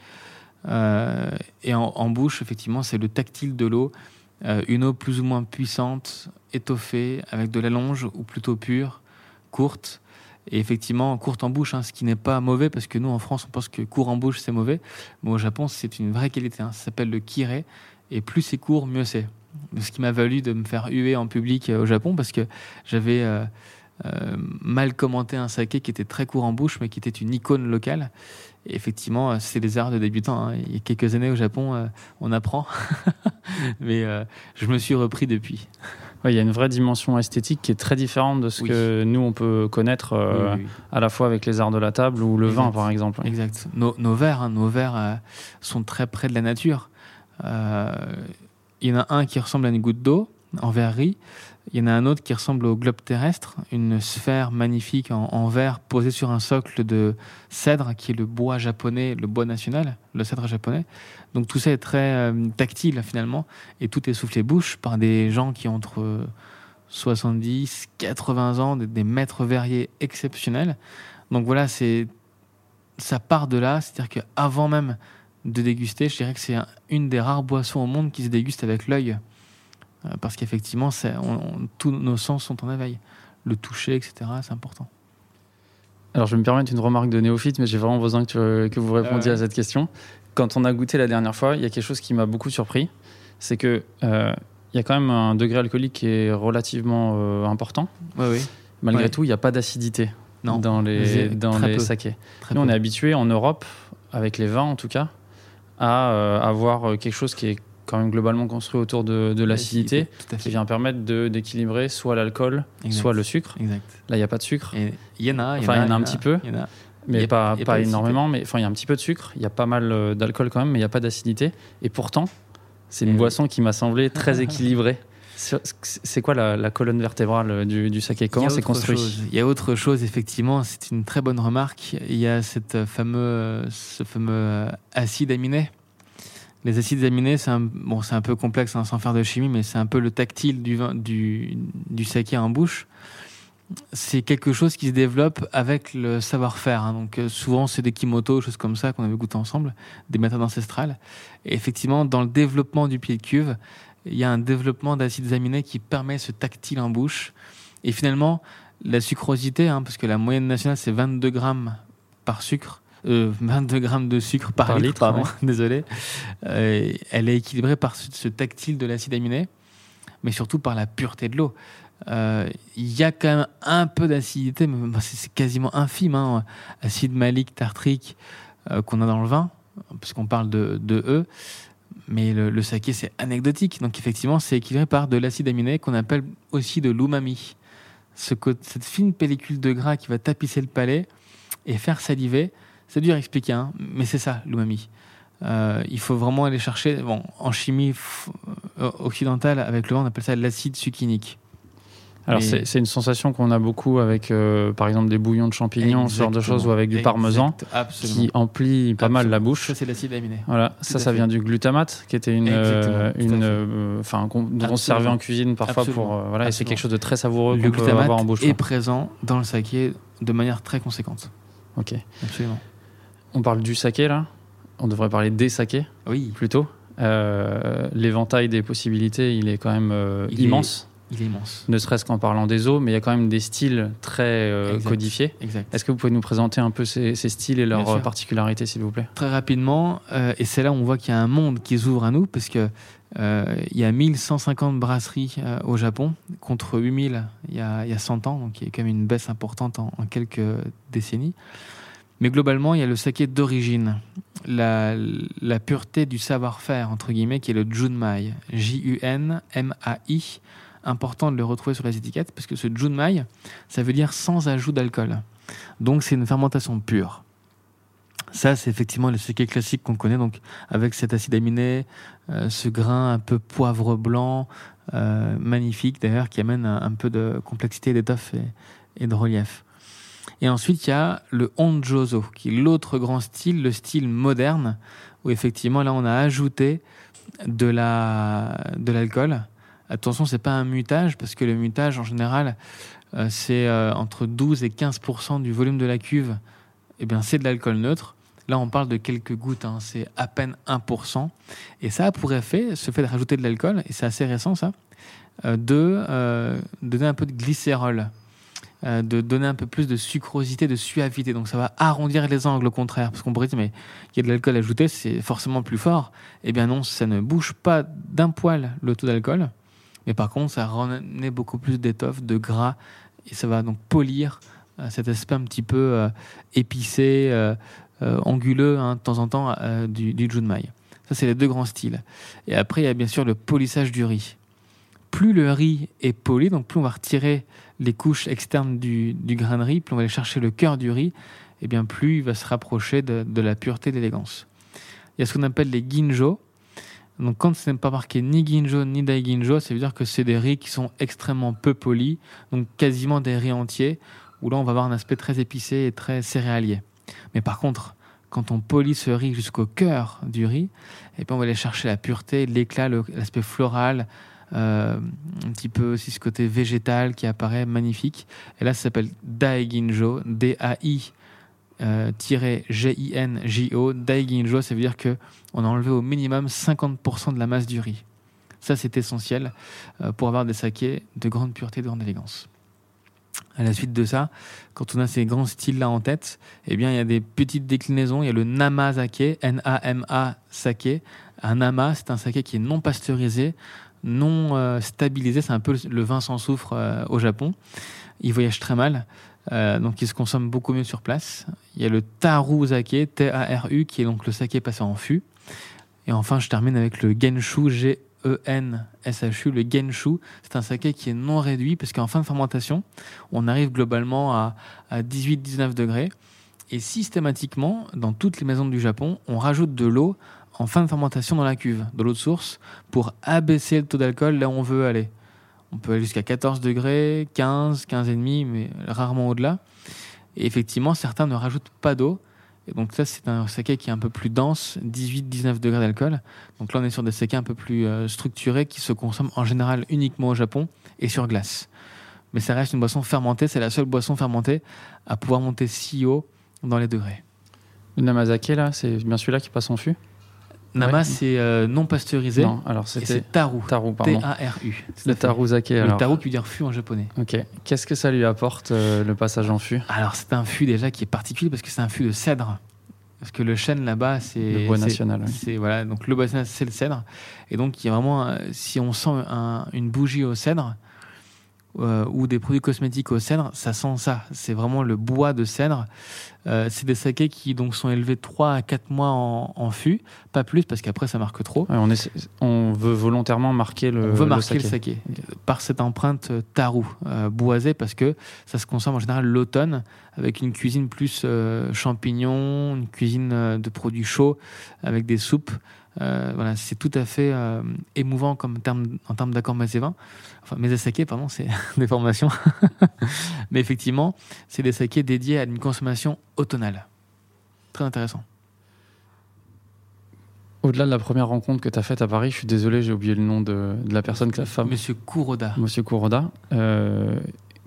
Euh, et en, bouche, effectivement, c'est le tactile de l'eau, euh, une eau plus ou moins puissante, étoffée, avec de l'allonge ou plutôt pure, courte. Et effectivement, courte en bouche, hein, ce qui n'est pas mauvais, parce que nous, en France, on pense que court en bouche, c'est mauvais. Mais au Japon, c'est une vraie qualité. hein. Ça s'appelle le kiré. Et plus c'est court, mieux c'est. Ce qui m'a valu de me faire huer en public euh, au Japon parce que j'avais mal commenté un saké qui était très court en bouche mais qui était une icône locale. Et effectivement, euh, c'est des arts de débutants. hein. Il y a quelques années au Japon, euh, on apprend. mais euh, je me suis repris depuis. Ouais, il y a une vraie dimension esthétique qui est très différente de ce Oui. que nous on peut connaître euh, Oui, oui, oui. à la fois avec les arts de la table ou le vin par exemple. Exact. Nos, nos verres, hein, nos verres euh, sont très près de la nature. Euh, Il y en a un qui ressemble à une goutte d'eau en verrerie. Il y en a un autre qui ressemble au globe terrestre, une sphère magnifique en, verre posée sur un socle de cèdre qui est le bois japonais, le bois national, le cèdre japonais. Donc tout ça est très euh, tactile finalement et tout est soufflé bouche par des gens qui ont entre euh, 70, 80 ans, des, maîtres verriers exceptionnels. Donc voilà, c'est ça part de là, c'est-à-dire qu'avant même de déguster, je dirais que c'est un- une des rares boissons au monde qui se déguste avec l'œil. Euh, parce qu'effectivement, on- on- tous nos sens sont en éveil. Le toucher, etc., c'est important. Alors je vais me permettre une remarque de néophyte, mais j'ai vraiment besoin que, tu- que vous répondiez à cette question. Quand on a goûté la dernière fois, il y a quelque chose qui m'a beaucoup surpris, c'est que euh, il y a quand même un degré alcoolique qui est relativement euh, important. Oui, oui. Malgré Ouais. tout, il n'y a pas d'acidité dans les, dans très les peu. sakés. Très Nous, on peu. est habitué en Europe, avec les vins en tout cas, à avoir quelque chose qui est quand même globalement construit autour de, de l'acidité, qui vient permettre d'équilibrer soit l'alcool, soit le sucre. Exact. Là, il n'y a pas de sucre, il y en a, Enfin, il y en a un petit peu. Mais pas, pas énormément. Mais enfin, il y a un petit peu de sucre, il y a pas mal euh, d'alcool quand même, mais il n'y a pas d'acidité. Et pourtant, c'est une boisson qui m'a semblé très équilibrée. C'est quoi la, la colonne vertébrale euh, du, du saké Comment c'est construit chose. Il y a autre chose, effectivement. C'est une très bonne remarque. Il y a cette fameux, ce fameux euh, acide aminé. Les acides aminés, c'est un, peu complexe hein, sans faire de chimie, mais c'est un peu le tactile du, vin, du, du saké en bouche. C'est quelque chose qui se développe avec le savoir-faire. hein. Donc euh, souvent, c'est des kimotos, choses comme ça qu'on avait goûté ensemble, des méthodes ancestrales. Et effectivement, dans le développement du pied de cuve, il y a un développement d'acides aminés qui permet ce tactile en bouche. Et finalement, la sucrosité, hein, parce que la moyenne nationale, c'est 22 grammes par sucre, euh, 22 grammes de sucre par, Par litre, litre, pardon, ouais. désolé. Euh, elle est équilibrée par ce, ce tactile de l'acide aminé, mais surtout par la pureté de l'eau. Euh, Il y a quand même un peu d'acidité, mais c'est quasiment infime. Hein, acide malique, tartrique euh, qu'on a dans le vin, puisqu'on parle de, de E. Mais le, le saké, c'est anecdotique. Donc, effectivement, c'est équilibré par de l'acide aminé qu'on appelle aussi de l'umami. Ce, cette fine pellicule de gras qui va tapisser le palais et faire saliver. C'est dur à expliquer, hein, mais c'est ça, l'umami. Euh, il faut vraiment aller chercher. Bon, en chimie euh, occidentale, avec le vin, on appelle ça l'acide succinique. Alors, c'est une sensation qu'on a beaucoup avec, euh, par exemple, des bouillons de champignons, ce genre de choses, ou avec du parmesan, absolument. qui emplit pas mal la bouche. Ça, c'est l'acide aminé. Voilà, ça, ça fait. vient du glutamate, qui était une, euh, une, enfin, dont on servait en cuisine parfois Absolument. pour, voilà, et c'est quelque chose de très savoureux Le qu'on peut glutamate avoir en bouche. est quoi. présent dans le saké de manière très conséquente. Ok. Absolument. On parle du saké là. On devrait parler des sakés Oui, plutôt. Euh, L'éventail des possibilités, il est quand même euh, Il est- immense. il est immense. Ne serait-ce qu'en parlant des eaux, mais il y a quand même des styles très euh, Exact. codifiés. Exact. Est-ce que vous pouvez nous présenter un peu ces, ces styles et leurs particularités, s'il vous plaît? Très rapidement, et c'est là où on voit qu'il y a un monde qui s'ouvre à nous, parce que il y a 1150 brasseries au Japon, contre 8000 il y, a, il y a 100 ans, donc il y a quand même une baisse importante en, en quelques décennies. Mais globalement, il y a le saké d'origine, la, pureté du savoir-faire, entre guillemets, qui est le Junmai, J-U-N-M-A-I. Important de le retrouver sur les étiquettes, parce que ce Junmai, ça veut dire sans ajout d'alcool. Donc c'est une fermentation pure. Ça, c'est effectivement le saké classique qu'on connaît, donc avec cet acide aminé, euh, ce grain un peu poivre blanc, euh, magnifique d'ailleurs, qui amène un, peu de complexité, d'étoffe et de relief. Et ensuite, il y a le Honjozo, qui est l'autre grand style, le style moderne, où effectivement, là, on a ajouté de la de l'alcool. Attention, c'est pas un mutage, parce que le mutage, en général, euh, c'est euh, entre 12 et 15% du volume de la cuve. Eh bien, c'est de l'alcool neutre. Là, on parle de quelques gouttes, hein, c'est à peine 1%. Et ça a pour effet, ce fait de rajouter de l'alcool, et c'est assez récent ça, euh, de donner un peu de glycérol. Euh, de donner un peu plus de sucrosité, de suavité. Donc ça va arrondir les angles au contraire. Parce qu'on pourrait dire, mais il y a de l'alcool ajouté, c'est forcément plus fort. Eh bien non, ça ne bouge pas d'un poil le taux d'alcool. Mais par contre, ça remet beaucoup plus d'étoffe, de gras. Et ça va donc polir euh, cet aspect un petit peu euh, épicé, anguleux, hein, de temps en temps, du, du junmai. Ça, c'est les deux grands styles. Et après, il y a bien sûr le polissage du riz. Plus le riz est poli, donc plus on va retirer les couches externes du, grain de riz, plus on va aller chercher le cœur du riz, et bien plus il va se rapprocher de, la pureté, de l'élégance. Il y a ce qu'on appelle les ginjo. Donc quand ce n'est pas marqué ni ginjo ni daiginjo, ça veut dire que c'est des riz qui sont extrêmement peu polis, donc quasiment des riz entiers, où là on va avoir un aspect très épicé et très céréalier. Mais par contre, quand on polit ce riz jusqu'au cœur du riz, et puis on va aller chercher la pureté, l'éclat, l'aspect floral, un petit peu aussi ce côté végétal qui apparaît magnifique. Et là, ça s'appelle Daiginjo, D-A-I. Euh, G-I-N-J-O, Daiginjo, ça veut dire que on a enlevé au minimum 50% de la masse du riz. Ça, c'est essentiel euh, pour avoir des sakés de grande pureté, de grande élégance. À la suite de ça, quand on a ces grands styles-là en tête, eh bien, il y a des petites déclinaisons. Il y a le Nama Sake, N-A-M-A Sake. Un Nama, c'est un saké qui est non pasteurisé, non euh, stabilisé. C'est un peu le vin sans soufre euh, au Japon. Il voyage très mal. Euh, donc il se consomme beaucoup mieux sur place. Il y a le Taru Sake, T-A-R-U, qui est donc le saké passé en fût. Et enfin, je termine avec le Genshu, G E-N-S-H-U, le Genshu. C'est un saké qui est non réduit parce qu'en fin de fermentation, on arrive globalement à, 18-19 degrés. Et systématiquement, dans toutes les maisons du Japon, on rajoute de l'eau en fin de fermentation dans la cuve, de l'eau de source, pour abaisser le taux d'alcool là où on veut aller. On peut aller jusqu'à 14 degrés, 15, 15,5, mais rarement au-delà. Et effectivement, certains ne rajoutent pas d'eau et donc ça, c'est un saké qui est un peu plus dense, 18-19 degrés d'alcool. Donc là, on est sur des sakés un peu plus euh, structurés qui se consomment en général uniquement au Japon et sur glace. Mais ça reste une boisson fermentée, c'est la seule boisson fermentée à pouvoir monter si haut dans les degrés. Le Namazake, là, c'est bien celui-là qui passe en fût? Nama, c'est euh, non pasteurisé. Non, alors c'était Taru. Taru, pardon. T-A-R-U. Le Taruzake. Le Taru qui veut dire fût en japonais. Ok. Qu'est-ce que ça lui apporte, euh, le passage en fût? Alors, c'est un fût déjà qui est particulier parce que c'est un fût de cèdre. Parce que le chêne là-bas, c'est. Le bois national. C'est, voilà, donc le bois national, c'est le cèdre. Et donc, il y a vraiment. Si on sent une bougie au cèdre, euh, ou des produits cosmétiques au cèdre, ça sent ça. C'est vraiment le bois de cèdre. Euh, c'est des sakés qui donc sont élevés 3 à 4 mois en, fût, pas plus parce qu'après ça marque trop. on, on, veut volontairement marquer le, on veut marquer le saké, par cette empreinte euh, tarou, boisée parce que ça se consomme en général l'automne avec une cuisine plus champignons, une cuisine de produits chauds avec des soupes. Voilà, c'est tout à fait émouvant comme terme, en termes d'accord vins enfin mes sakés, pardon, c'est des formations. Mais effectivement, c'est des sakés dédiés à une consommation automnale. Très intéressant. Au-delà de la première rencontre que tu as faite à Paris, je suis désolé, j'ai oublié le nom de, la personne, que la femme. Monsieur Kuroda. Monsieur Kuroda. Euh,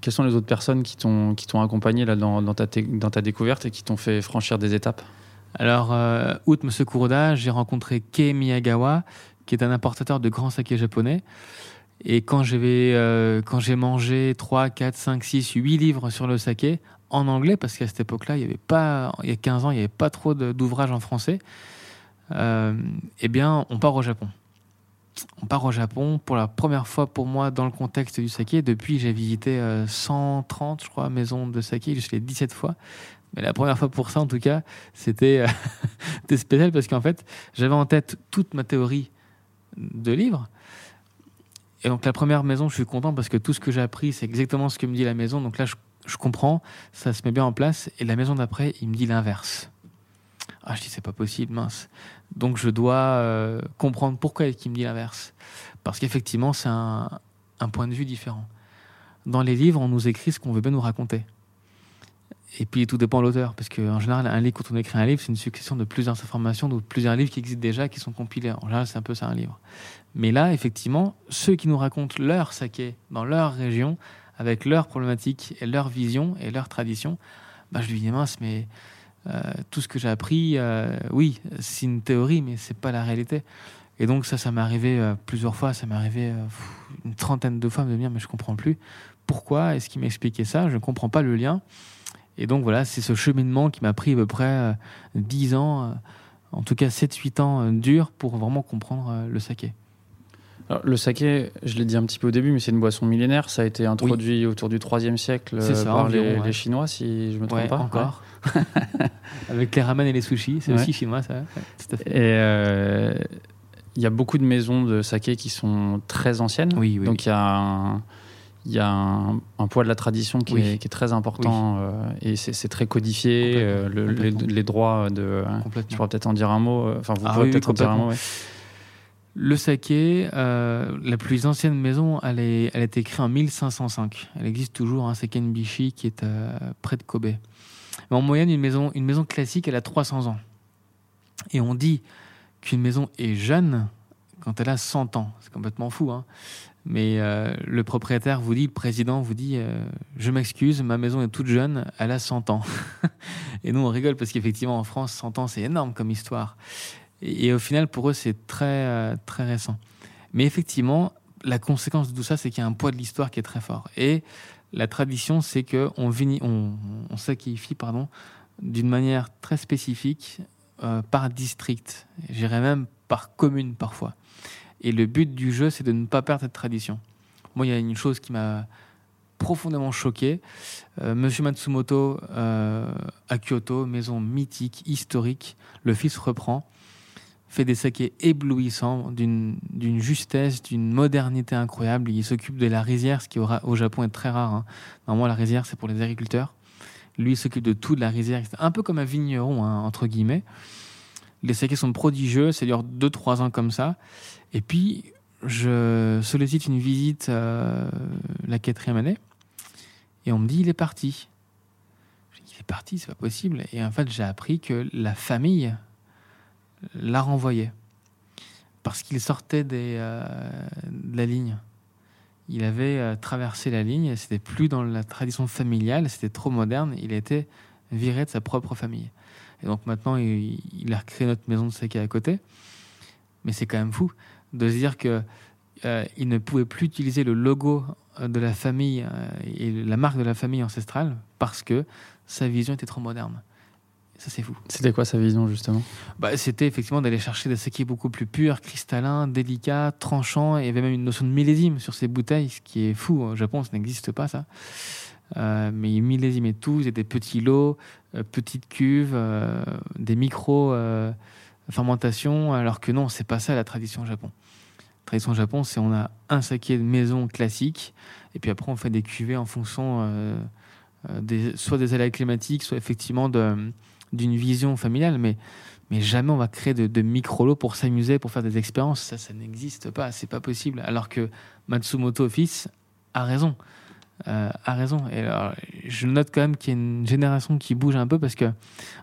quelles sont les autres personnes qui t'ont accompagné là, dans, dans, ta, dans ta découverte et qui t'ont fait franchir des étapes? Alors, euh, outre Monsieur Kuroda, j'ai rencontré Kei Miyagawa, qui est un importateur de grands sakés japonais. Et quand j'avais, euh, j'ai mangé 3, 4, 5, 6, 8 livres sur le saké, en anglais, parce qu'à cette époque-là, il y avait pas, il y a 15 ans, il n'y avait pas trop d'ouvrages en français, euh, eh bien, on part au Japon. On part au Japon pour la première fois pour moi dans le contexte du saké. Depuis, j'ai visité 130, euh, je crois, maisons de saké. Allé 17 fois. Mais la première fois pour ça, en tout cas, c'était spécial parce qu'en fait, j'avais en tête toute ma théorie de livre. Et donc la première maison, je suis content parce que tout ce que j'ai appris, c'est exactement ce que me dit la maison. Donc là, je, comprends, ça se met bien en place. Et la maison d'après, il me dit l'inverse. Ah, je dis c'est pas possible, mince. Donc je dois euh, comprendre pourquoi il me dit l'inverse. Parce qu'effectivement, c'est un point de vue différent. Dans les livres, on nous écrit ce qu'on veut bien nous raconter. Et puis tout dépend de l'auteur, parce qu'en général, un livre, quand on écrit un livre, c'est une succession de plusieurs informations, de plusieurs livres qui existent déjà, qui sont compilés. En général, c'est un peu ça un livre. Mais là, effectivement, ceux qui nous racontent leur saké dans leur région, avec leurs problématiques et leur vision et leur tradition, bah, je lui dis mince, mais euh, tout ce que j'ai appris, euh, oui, c'est une théorie, mais c'est pas la réalité. Et donc ça, ça m'est arrivé euh, plusieurs fois, ça m'est arrivé une trentaine de fois de me dire mais je comprends plus pourquoi est-ce qu'il m'expliquait ça? Je ne comprends pas le lien. Et donc voilà, c'est ce cheminement qui m'a pris à peu près euh, 10 ans, euh, en tout cas 7-8 ans euh, durs pour vraiment comprendre euh, le saké. Alors, le saké, je l'ai dit un petit peu au début, mais c'est une boisson millénaire. Ça a été introduit autour du 3e siècle ça, euh, par les, environ, ouais. les Chinois, si je me trompe Ouais, pas. encore. Avec les ramen et les sushis, c'est Ouais. aussi chinois ça. Ouais, tout à Ouais. fait. Et euh, il y a beaucoup de maisons de saké qui sont très anciennes. Oui, oui. Donc il y a un, il y a un, un poids de la tradition qui, Oui. est, qui est très important euh, et c'est très codifié. Euh, le- les, droits de. Tu pourras peut-être en dire un mot. euh, Enfin, vous Ah pourrez oui, peut-être en dire un mot. ouais. Le saké, euh, la plus ancienne maison, elle, est, elle a été créée en 1505. Elle existe toujours, hein, c'est Kenbishi qui est près de Kobe. Mais en moyenne, une maison, une maison classique, elle a 300 ans. Et on dit qu'une maison est jeune quand elle a 100 ans. C'est complètement fou. Hein. Mais euh, le propriétaire vous dit, le président vous dit, euh, je m'excuse, ma maison est toute jeune, elle a 100 ans. et nous, on rigole parce qu'effectivement, en France, 100 ans, c'est énorme comme histoire. Et, au final, pour eux, c'est très, euh, très récent. Mais effectivement, la conséquence de tout ça, c'est qu'il y a un poids de l'histoire qui est très fort. Et la tradition, c'est que on, on, sacrifie pardon, d'une manière très spécifique par district. J'irais même par commune parfois. Et le but du jeu, c'est de ne pas perdre cette tradition. Moi, il y a une chose qui m'a profondément choqué. Euh, Monsieur Matsumoto euh, à Kyoto, maison mythique, historique, le fils reprend, fait des sakés éblouissants, d'une justesse, d'une modernité incroyable. Il s'occupe de la rizière, ce qui au, Ra- au Japon est très rare. hein. Normalement, la rizière, c'est pour les agriculteurs. Lui, il s'occupe de tout de la rizière. Un peu comme un vigneron, hein, entre guillemets. Les sakés sont prodigieux, ça dure 2-3 ans comme ça. Et puis, je sollicite une visite la quatrième année, et on me dit il est parti. Je dis il est parti, c'est pas possible. Et en fait, j'ai appris que la famille l'a renvoyé parce qu'il sortait des, euh, de la ligne. Il avait euh, traversé la ligne, c'était plus dans la tradition familiale, c'était trop moderne. Il a été viré de sa propre famille. Et donc maintenant, il, a recréé notre maison de saké à côté. Mais c'est quand même fou de se dire que euh, il ne pouvait plus utiliser le logo euh, de la famille euh, et la marque de la famille ancestrale parce que sa vision était trop moderne. Ça, c'est fou. C'était quoi sa vision justement? Bah, c'était effectivement d'aller chercher des sakés beaucoup plus purs, cristallins, délicats, tranchants. Et il y avait même une notion de millésime sur ces bouteilles, ce qui est fou. Au Japon, ça n'existe pas, ça. Euh, mais il millésimait tout. C'était des petits lots, euh, petites cuves, des micro euh, fermentations. Alors que non, c'est pas ça la tradition au Japon. Tradition au Japon, c'est on a un saké de maison classique, et puis après on fait des cuvées en fonction euh, euh, soit des aléas climatiques, soit effectivement d'une vision familiale, mais, mais jamais on va créer de, micro-lots pour s'amuser, pour faire des expériences. Ça, ça n'existe pas, c'est pas possible. Alors que Matsumoto fils a raison. Euh, a raison. Et je note quand même qu'il y a une génération qui bouge un peu parce que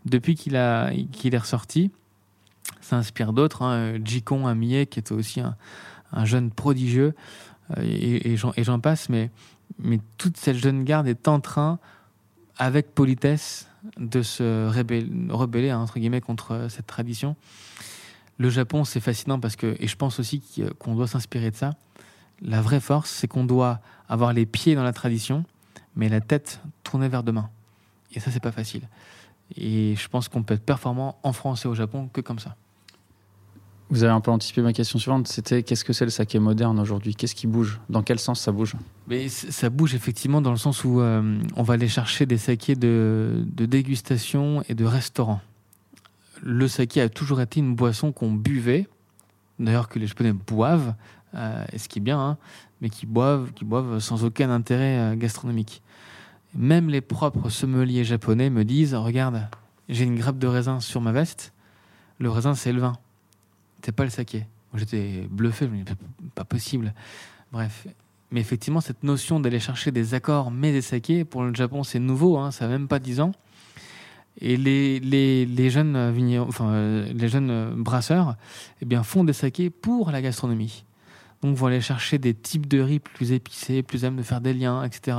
depuis qu'il est ressorti, ça inspire d'autres. Hein. Jikon Amie, qui était aussi un, un jeune prodigieux, euh, et, j'en- passe, mais, mais toute cette jeune garde est en train, avec politesse, de se rebeller entre guillemets contre cette tradition. Le Japon, c'est fascinant parce que, et je pense aussi qu'on doit s'inspirer de ça. La vraie force, c'est qu'on doit avoir les pieds dans la tradition, mais la tête tournée vers demain. Et ça, c'est pas facile. Et je pense qu'on peut être performant en France et au Japon que comme ça. Vous avez un peu anticipé ma question suivante. C'était qu'est-ce que c'est le saké moderne aujourd'hui? Qu'est-ce qui bouge? Dans quel sens ça bouge? Mais ça bouge effectivement dans le sens où euh, on va aller chercher des sakés de, de dégustation et de restaurant. Le saké a toujours été une boisson qu'on buvait, d'ailleurs que les Japonais boivent, euh, et ce qui est bien, hein, mais qui boivent, qui boivent sans aucun intérêt euh, gastronomique. Même les propres sommeliers japonais me disent Regarde, j'ai une grappe de raisin sur ma veste, le raisin c'est le vin, c'est pas le saké. J'étais bluffé, je me dis, pas- possible. Bref, mais effectivement, cette notion d'aller chercher des accords mais des sakés, pour le Japon, c'est nouveau, hein, ça n'a même pas 10 ans. Et les, jeunes, euh, les jeunes brasseurs eh bien, font des sakés pour la gastronomie. Donc, vont aller chercher des types de riz plus épicés, plus même de faire des liens, etc.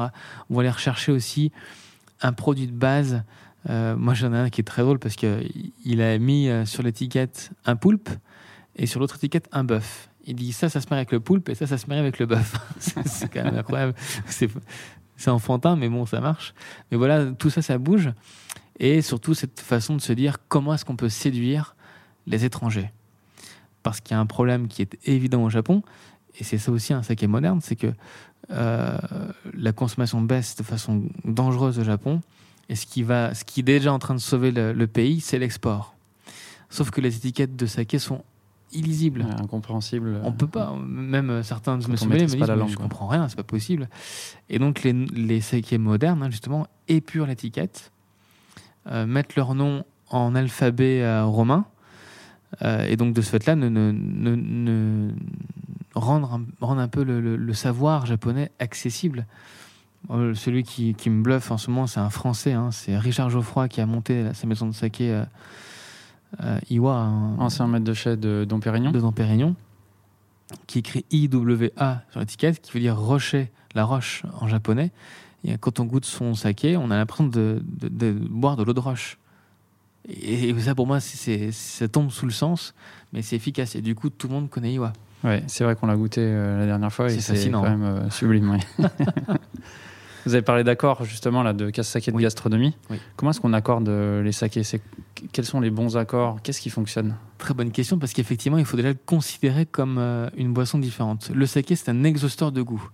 On va aller rechercher aussi un produit de base. Euh, moi, j'en ai un qui est très drôle parce qu'il a mis euh, sur l'étiquette un poulpe et sur l'autre étiquette un bœuf. Il dit ça, ça se marie avec le poulpe et ça, ça se marie avec le bœuf. c'est quand même incroyable. C'est enfantin, mais bon, ça marche. Mais voilà, tout ça, ça bouge. Et surtout, cette façon de se dire comment est-ce qu'on peut séduire les étrangers. Parce qu'il y a un problème qui est évident au Japon, et c'est ça aussi un saké moderne, c'est que euh, la consommation baisse de façon dangereuse au Japon. Et ce qui, va, ce qui est déjà en train de sauver le, le pays, c'est l'export. Sauf que les étiquettes de saké sont illisibles. Ouais, incompréhensible. On peut pas, même euh, certains de Quand mes on sommeliers me disent la langue, je comprends rien, c'est pas possible. Et donc les, les sakés modernes, hein, justement, épurent l'étiquette, euh, mettent leur nom en alphabet euh, romain, euh, et donc de ce fait-là, ne, ne, ne, ne- rendre, un, rendre un peu le, le- le savoir japonais accessible. Euh, celui qui, qui me bluffe en ce moment, c'est un Français, hein, c'est Richard Geoffroy qui a monté sa maison de saké euh, euh, Iwa, un- Ancien maître de chai de Dom Pérignon. de Dom Pérignon, qui écrit IWA sur l'étiquette, qui veut dire rocher, la roche en japonais. Et quand on goûte son saké, on a l'impression de, de- de boire de l'eau de roche. Et, et ça, pour moi, c'est- ça tombe sous le sens, mais c'est efficace. Et du coup, tout le monde connaît Iwa. Ouais, c'est vrai qu'on l'a goûté euh, la dernière fois et C'est quand même euh, sublime. oui. Vous avez parlé d'accords justement là de saké de Oui. gastronomie. Oui. Comment est-ce qu'on accorde euh, les sakés? C'est quels sont les bons accords? Qu'est-ce qui fonctionne? Très bonne question, parce qu'effectivement, il faut déjà le considérer comme une boisson différente. Le saké, c'est un exhausteur de goût.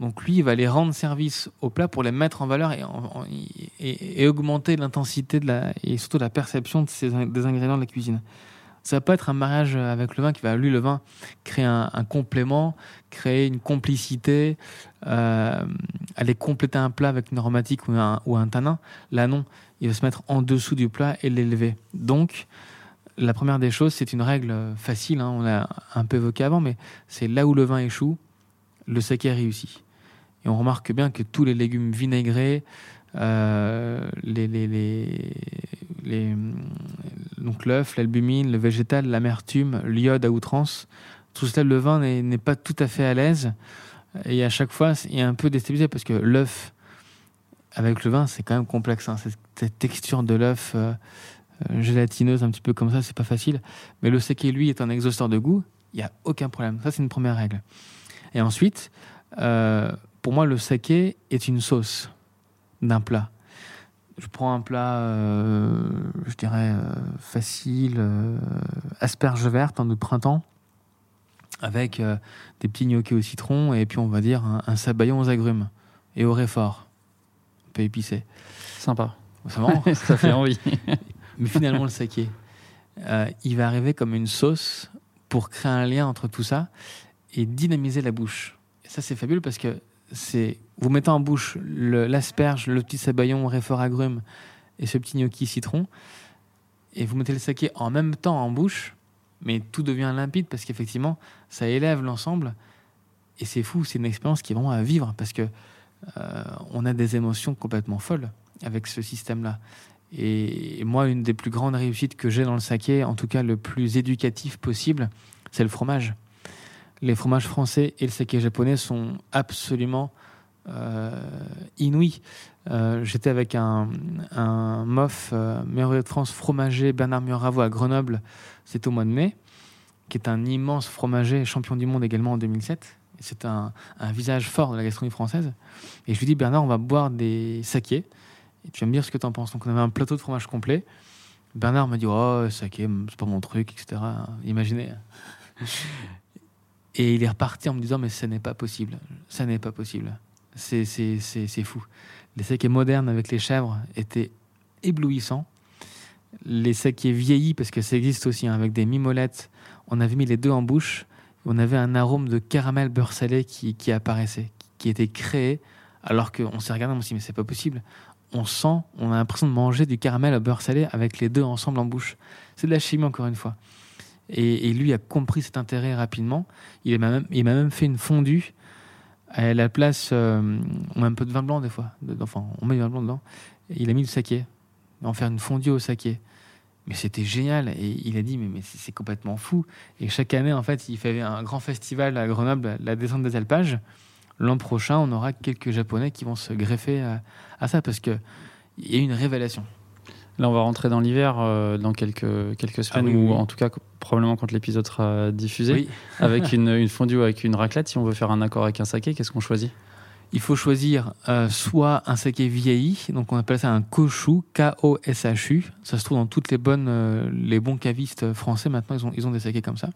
Donc lui, il va les rendre service au plat pour les mettre en valeur et, en- en- et- et augmenter l'intensité et surtout la perception de ces, des ingrédients de la cuisine. Ça va pas être un mariage avec le vin qui va, lui, le vin, créer un, complément, créer une complicité, euh, aller compléter un plat avec une aromatique ou un, ou un tanin. Là, non, il va se mettre en dessous du plat et l'élever. Donc, la première des choses, c'est une règle facile, hein, on l'a un peu évoqué avant, mais c'est là où le vin échoue, le saké réussit. Et on remarque bien que tous les légumes vinaigrés, euh, les- donc l'œuf, l'albumine, le végétal, l'amertume, l'iode à outrance, tout cela, le vin n'est pas tout à fait à l'aise. Et à chaque fois, il est un peu déstabilisé parce que l'œuf, avec le vin, c'est quand même complexe. hein. Cette, cette texture de l'œuf euh, euh, gélatineuse, un petit peu comme ça, c'est pas facile. Mais le saké, lui, est un exhausteur de goût. Il n'y a aucun problème. Ça, c'est une première règle. Et ensuite, euh, pour moi, le saké est une sauce d'un plat. Je prends un plat, euh, je dirais, euh, facile, asperges vertes en août printemps, avec des petits gnocchis au citron et puis on va dire un, un sabayon aux agrumes et au réfort, un peu épicé. Sympa. C'est marrant. Ça fait envie. Mais finalement, le saké, il va arriver comme une sauce pour créer un lien entre tout ça et dynamiser la bouche. Et ça, c'est fabuleux parce que c'est vous mettez en bouche l'asperge, le, petit sabayon, réfort agrumes et ce petit gnocchi citron, et vous mettez le saké en même temps en bouche, mais tout devient limpide parce qu'effectivement, ça élève l'ensemble. Et c'est fou, c'est une expérience qui est vraiment à vivre parce que euh, on a des émotions complètement folles avec ce système-là. Et moi, une des plus grandes réussites que j'ai dans le saké, en tout cas le plus éducatif possible, c'est le fromage. Les fromages français et le saké japonais sont absolument euh, inouïs. Euh, J'étais avec un, un MOF, euh, meilleur de France fromager, Bernard Muravo à Grenoble, c'était au mois de mai, qui est un immense fromager, champion du monde également en 2007. Et C'est un, un visage fort de la gastronomie française. Et je lui dis, Bernard, on va boire des sakés. Et tu vas me dire ce que tu en penses. Donc on avait un plateau de fromage complet. Bernard me dit Oh, saké, c'est pas mon truc, etc. Imaginez. Et il est reparti en me disant Mais ce n'est pas possible. Ça n'est pas possible. C'est, c'est, c'est, c'est fou. Les sakés modernes avec les chèvres étaient éblouissants. Les sakés vieillis, parce que ça existe aussi, hein, avec des mimolettes, on avait mis les deux en bouche. On avait un arôme de caramel beurre salé qui, qui apparaissait, qui était créé, alors qu'on s'est regardé, on s'est dit Mais c'est pas possible on sent, on a l'impression de manger du caramel beurre salé avec les deux ensemble en bouche. C'est de la chimie encore une fois. Et, lui a compris cet intérêt rapidement. Il m'a même, fait une fondue à la place. euh, on met un peu de vin blanc des fois. Enfin, on met du vin blanc dedans. Il a mis du saké. En faire une fondue au saké. Mais c'était génial. Et il a dit mais, c'est complètement fou. Et chaque année, en fait, il fait un grand festival à Grenoble, la descente des alpages. L'an prochain, on aura quelques Japonais qui vont se greffer à, à ça parce que il y a une révélation. Là, on va rentrer dans l'hiver euh, dans quelques, quelques semaines, Ah oui, ou oui, en tout cas probablement quand l'épisode sera diffusé, Oui. avec une, une fondue ou avec une raclette. Si on veut faire un accord avec un saké, qu'est-ce qu'on choisit? Il faut choisir euh, soit un saké vieilli, donc on appelle ça un koshu, K-O-S-H-U. Ça se trouve dans toutes les bonnes, euh, les bons cavistes français maintenant, ils ont, ils ont des sakés comme ça.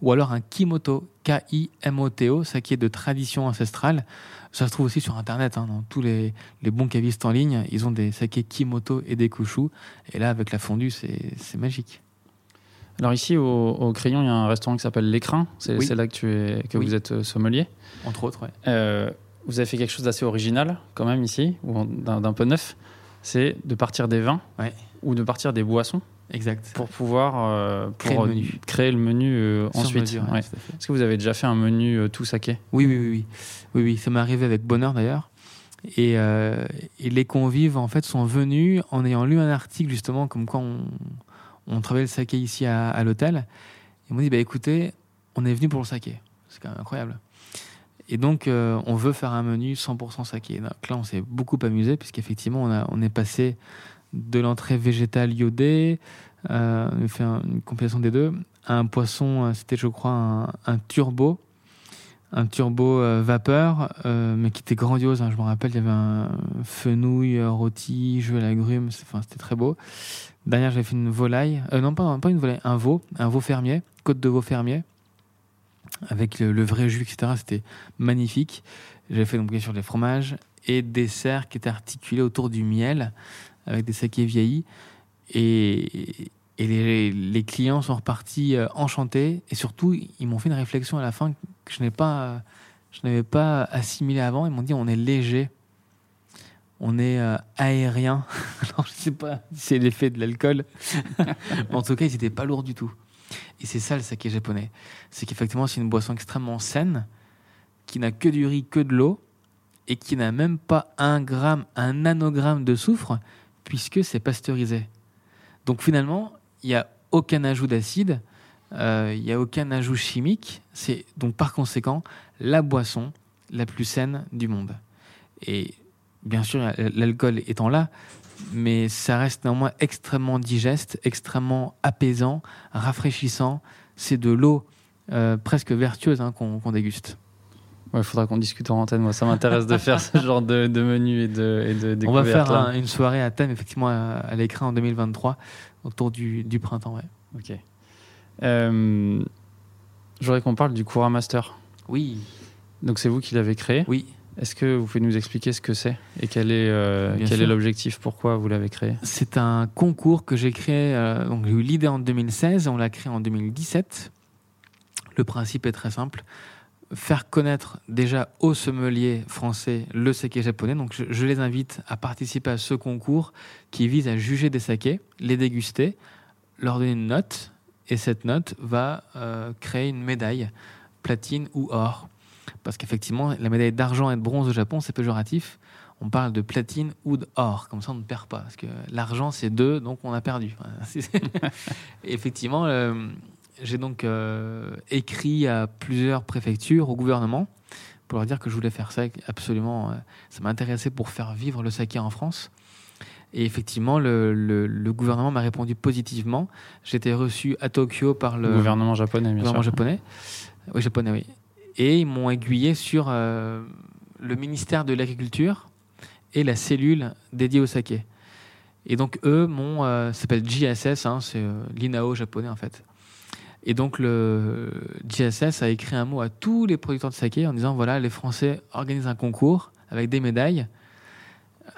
Ou alors un kimoto, K-I-M-O-T-O, saké de tradition ancestrale. Ça se trouve aussi sur internet, hein, dans tous les, les bons cavistes en ligne, ils ont des sakés kimoto et des koshu. Et là, avec la fondue, c'est c'est magique. Alors ici, au, au Crayon, il y a un restaurant qui s'appelle L'Écrin. C'est Oui. c'est là que, tu es, que Oui. vous êtes euh, sommelier. Entre autres. Euh, vous avez fait quelque chose d'assez original, quand même, ici, ou d'un peu neuf. C'est de partir des vins Ouais. ou de partir des boissons Exact. pour pouvoir euh, Créer pour, le euh, menu. créer le menu euh, Sur ensuite. mesure, ouais. Est-ce que vous avez déjà fait un menu euh, tout saké Oui, oui, oui, oui. Oui, oui, ça m'est arrivé avec bonheur d'ailleurs. Et, et les convives, en fait, sont venus en ayant lu un article, justement, comme quoi on, on travaillait le saké ici à, à l'hôtel. Ils m'ont dit, bah, écoutez, on est venu pour le saké. C'est quand même incroyable. Et donc, euh, on veut faire un menu 100% saké. Donc là, on s'est beaucoup amusé, puisqu'effectivement, on, a, on est passé de l'entrée végétale iodée, euh, on a fait un- une compilation des deux, à un poisson, euh, c'était, je crois, un, turbo un turbo vapeur, mais qui était grandiose. hein. je me rappelle, il y avait un fenouil rôti, jus à l'agrumes, enfin, c'était très beau. Derrière, j'avais fait une volaille, non pas une volaille, un veau, un veau fermier, côte de veau fermier, avec le, vrai jus, etc. C'était magnifique. J'avais fait donc bien sûr des fromages et dessert qui était articulé autour du miel, avec des sakés vieillis. Et, et les, clients sont repartis euh, enchantés. Et surtout, ils m'ont fait une réflexion à la fin que je n'avais pas assimilé avant. Ils m'ont dit on est léger, on est euh, aérien. Alors je sais pas si c'est l'effet de l'alcool, en tout cas ils n'étaient pas lourds du tout. Et c'est ça le saké japonais, c'est qu'effectivement c'est une boisson extrêmement saine, qui n'a que du riz, que de l'eau, et qui n'a même pas un gramme, un nanogramme de soufre, puisque c'est pasteurisé. Donc finalement, il n'y a aucun ajout d'acide, euh, il n'y a aucun ajout chimique. C'est donc par conséquent la boisson la plus saine du monde. Et bien sûr, l'alcool étant là, mais ça reste néanmoins extrêmement digeste, extrêmement apaisant, rafraîchissant. C'est de l'eau euh, presque vertueuse hein, qu'on déguste. Il faudra qu'on discute en antenne. Moi, ça m'intéresse de faire ce genre de, de menu et de, et de On va faire un- une soirée à thème, effectivement, à, à l'écran en 2023, autour du, du printemps. Ouais. Ok. Euh, je voudrais qu'on parle du Kura Master. Oui, Donc, c'est vous qui l'avez créé. oui. Est-ce que vous pouvez nous expliquer ce que c'est et quel est, euh, quel sûr. est l'objectif? Pourquoi vous l'avez créé? C'est un concours que j'ai créé. euh, donc j'ai eu l'idée en 2016, on l'a créé en 2017. Le principe est très simple faire connaître déjà aux sommeliers français le saké japonais. Donc je, je les invite à participer à ce concours qui vise à juger des sakés, les déguster, leur donner une note, et cette note va euh, créer une médaille, platine ou or. Parce qu'effectivement, la médaille d'argent et de bronze au Japon, c'est péjoratif on parle de platine ou d'or, comme ça on ne perd pas, parce que l'argent c'est deux, donc on a perdu. Effectivement, euh, j'ai donc euh, écrit à plusieurs préfectures, au gouvernement, pour leur dire que je voulais faire ça absolument. euh, ça m'intéressait pour faire vivre le saké en France. Et effectivement, le, le- le gouvernement m'a répondu positivement. J'étais reçu à Tokyo par le, Le gouvernement japonais, bien gouvernement sûr. japonais. Oui, japonais, oui. Et ils m'ont aiguillé sur euh, le ministère de l'Agriculture et la cellule dédiée au saké. Et donc, eux, mon, euh, ça s'appelle JSS, hein, c'est euh, l'INAO japonais en fait. Et donc, le JSS a écrit un mot à tous les producteurs de saké en disant voilà, les Français organisent un concours avec des médailles.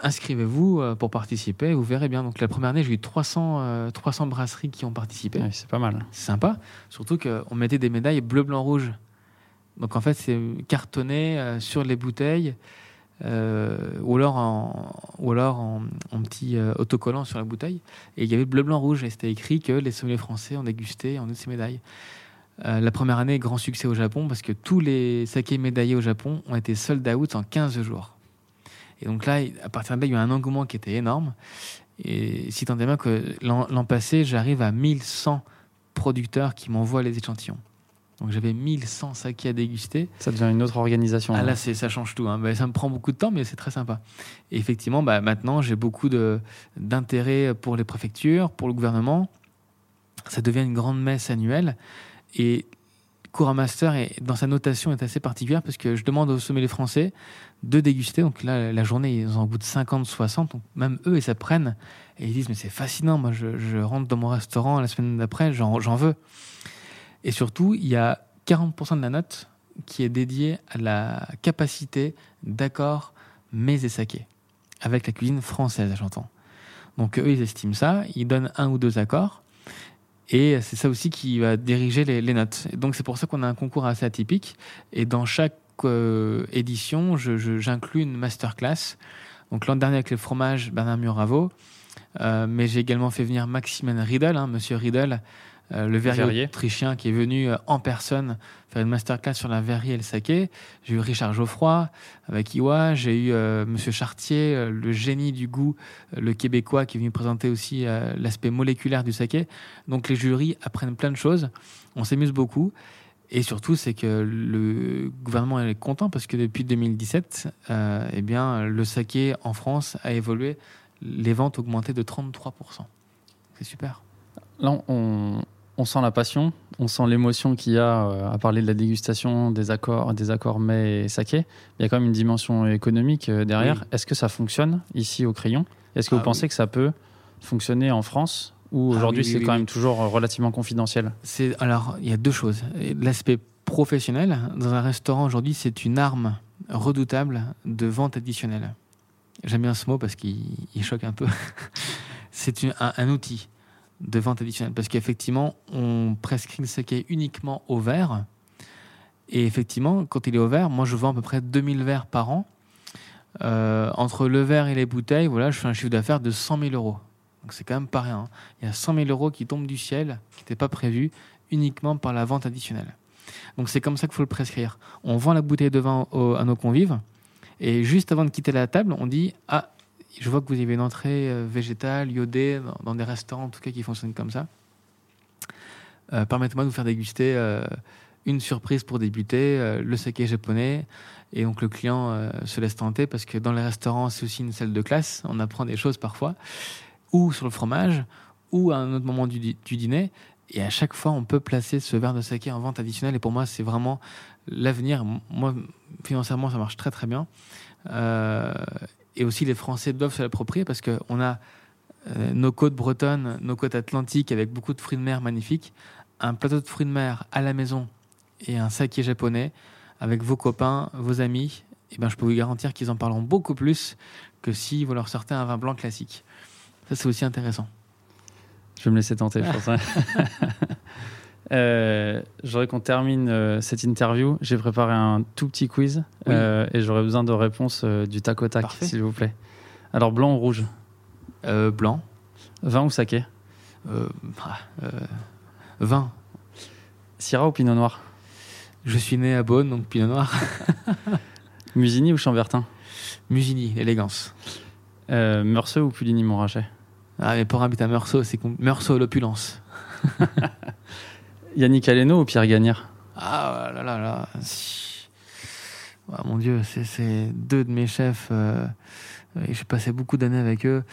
Inscrivez-vous pour participer, vous verrez bien. Donc, la première année, j'ai eu 300, euh, 300 brasseries qui ont participé. Ouais, c'est pas mal. C'est sympa. Surtout qu'on mettait des médailles bleu, blanc, rouge. Donc en fait, c'est cartonné euh, sur les bouteilles euh, ou alors en, petit euh, autocollant sur la bouteille. Et il y avait bleu, blanc, rouge. Et c'était écrit que les sommeliers français ont dégusté en de ces médailles. La première année, grand succès au Japon parce que tous les sakés médaillés au Japon ont été sold out en 15 jours. Et donc là, à partir de là, il y a eu un engouement qui était énorme. Et si tant est bien que l'an passé, j'arrive à 1100 producteurs qui m'envoient les échantillons. Donc j'avais 1100 sakés à déguster. Ça devient une autre organisation. Ah, là, c'est, ça change tout. hein. Bah, ça me prend beaucoup de temps, mais c'est très sympa. Et effectivement, bah, maintenant, j'ai beaucoup de, d'intérêt pour les préfectures, pour le gouvernement. Ça devient une grande messe annuelle. Et Coura Master, est, dans sa notation, est assez particulière parce que je demande aux sommeliers français de déguster. Donc là, la journée, ils en goûtent 50, 60. Donc même eux, ils s'apprennent. Et ils disent, mais c'est fascinant. Moi, je, je rentre dans mon restaurant la semaine d'après, j'en, j'en veux. Et surtout, il y a 40% de la note qui est dédiée à la capacité d'accord mets et saké, avec la cuisine française, j'entends. Donc eux, ils estiment ça, ils donnent un ou deux accords, et c'est ça aussi qui va diriger les, notes. Et donc c'est pour ça qu'on a un concours assez atypique, et dans chaque euh, édition, j'inclus une masterclass. Donc l'an dernier avec le fromage, Bernard Muravo, euh, mais j'ai également fait venir Maximen Riedel, hein, Monsieur Riedel, euh, le verrier Verrier. autrichien qui est venu euh, en personne faire une masterclass sur la verrier et le saké. J'ai eu Richard Geoffroy avec Iwa, j'ai eu euh, Monsieur Chartier, euh, le génie du goût, le québécois qui est venu présenter aussi euh, l'aspect moléculaire du saké. Donc les jurys apprennent plein de choses, on s'amuse beaucoup. Et surtout, c'est que le gouvernement est content parce que depuis 2017, euh, eh bien, le saké en France a évolué, les ventes ont augmenté de 33%. C'est super. Là, on, on sent la passion, on sent l'émotion qu'il y a euh, à parler de la dégustation, des accords, des accords mets et saké. Il y a quand même une dimension économique euh, derrière. Oui. Est-ce que ça fonctionne ici au Crayon? Est-ce que Ah vous pensez oui. que ça peut fonctionner en France ou Ah aujourd'hui oui, c'est quand même toujours euh, relativement confidentiel? C'est alors il y a deux choses. L'aspect professionnel dans un restaurant aujourd'hui, c'est une arme redoutable de vente additionnelle. J'aime bien ce mot parce qu'il il choque un peu. c'est un outil de vente additionnelle parce qu'effectivement, on prescrit le saké uniquement au verre. Et effectivement, quand il est au verre, moi je vends à peu près 2000 verres par an. Euh, entre le verre et les bouteilles, voilà, je fais un chiffre d'affaires de 100 000 euros. Donc c'est quand même pas rien. hein. Il y a 100 000 euros qui tombent du ciel, qui n'étaient pas prévus, uniquement par la vente additionnelle. Donc c'est comme ça qu'il faut le prescrire. On vend la bouteille de vin à nos convives, et juste avant de quitter la table, on dit Ah, je vois que vous avez une entrée euh, végétale, iodée, dans, des restaurants en tout cas qui fonctionnent comme ça. Euh, Permettez-moi de vous faire déguster euh, une surprise pour débuter, le saké japonais. Et donc le client se laisse tenter parce que dans les restaurants, c'est aussi une salle de classe. On apprend des choses parfois, ou sur le fromage, ou à un autre moment du, du dîner. Et à chaque fois, on peut placer ce verre de saké en vente additionnelle. Et pour moi, c'est vraiment l'avenir. Moi, financièrement, ça marche très très bien. Et aussi, les Français doivent se l'approprier parce qu'on a euh, nos côtes bretonnes, nos côtes atlantiques avec beaucoup de fruits de mer magnifiques, un plateau de fruits de mer à la maison et un saké japonais avec vos copains, vos amis. Et ben, je peux vous garantir qu'ils en parleront beaucoup plus que si vous leur sortez un vin blanc classique. Ça, c'est aussi intéressant. Je vais me laisser tenter, je pense. Euh, j'aurais qu'on termine euh, cette interview. J'ai préparé un tout petit quiz Oui. euh, et j'aurais besoin de réponses euh, du tac au tac, s'il vous plaît. Alors, blanc ou rouge? Blanc, Vin ou saké? Ah, vin. Syrah ou pinot noir? Je suis né à Beaune, donc pinot noir. Musigny ou Chambertin? Musigny, élégance. Meursault ou Puligny-Montrachet? Ah, mais pour habiter à Meursault, c'est Meursault, l'opulence. Yannick Aleno ou Pierre Gagnère? Ah là là là. Ah, mon Dieu, c'est- deux de mes chefs. euh, et j'ai passé beaucoup d'années avec eux.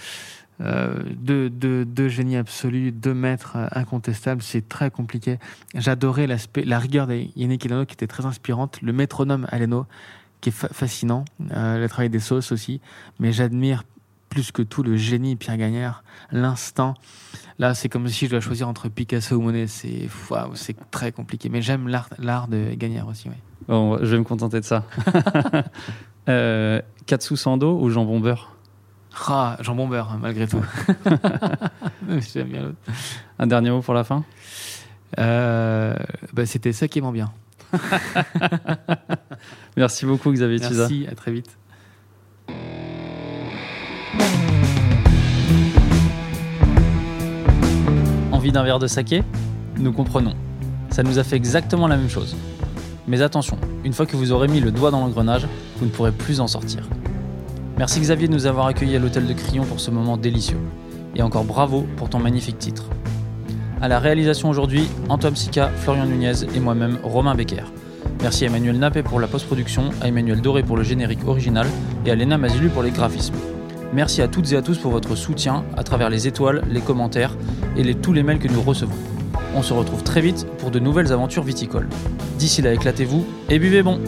Euh, deux, deux, deux génies absolus, deux maîtres euh, incontestables. C'est très compliqué. J'adorais l'aspect, la rigueur de Yannick Aleno qui était très inspirante. Le métronome Aleno qui est fa- fascinant. Le travail des sauces aussi. Mais j'admire plus que tout le génie Pierre Gagnère, l'instant. Là, c'est comme si je dois choisir entre Picasso ou Monet. C'est waouh, c'est très compliqué. Mais j'aime l'art, l'art de Gagnère aussi. Ouais. Bon, je vais me contenter de ça. euh, Katsu Sando ou jambon beurre Ah, jambon beurre, malgré tout. J'aime bien l'autre. Un dernier mot pour la fin? Euh, bah, C'était ça qui est bien. Merci beaucoup Xavier Tuza. Merci, à très vite. D'un verre de saké Nous comprenons. Ça nous a fait exactement la même chose. Mais attention, une fois que vous aurez mis le doigt dans l'engrenage, vous ne pourrez plus en sortir. Merci Xavier de nous avoir accueillis à l'hôtel de Crillon pour ce moment délicieux. Et encore bravo pour ton magnifique titre. À la réalisation aujourd'hui, Antoine Sica, Florian Nunez et moi-même, Romain Becker. Merci à Emmanuel Nappé pour la post-production, à Emmanuel Doré pour le générique original et à Léna Mazilu pour les graphismes. Merci à toutes et à tous pour votre soutien à travers les étoiles, les commentaires et tous les mails que nous recevons. On se retrouve très vite pour de nouvelles aventures viticoles. D'ici là, éclatez-vous et buvez bon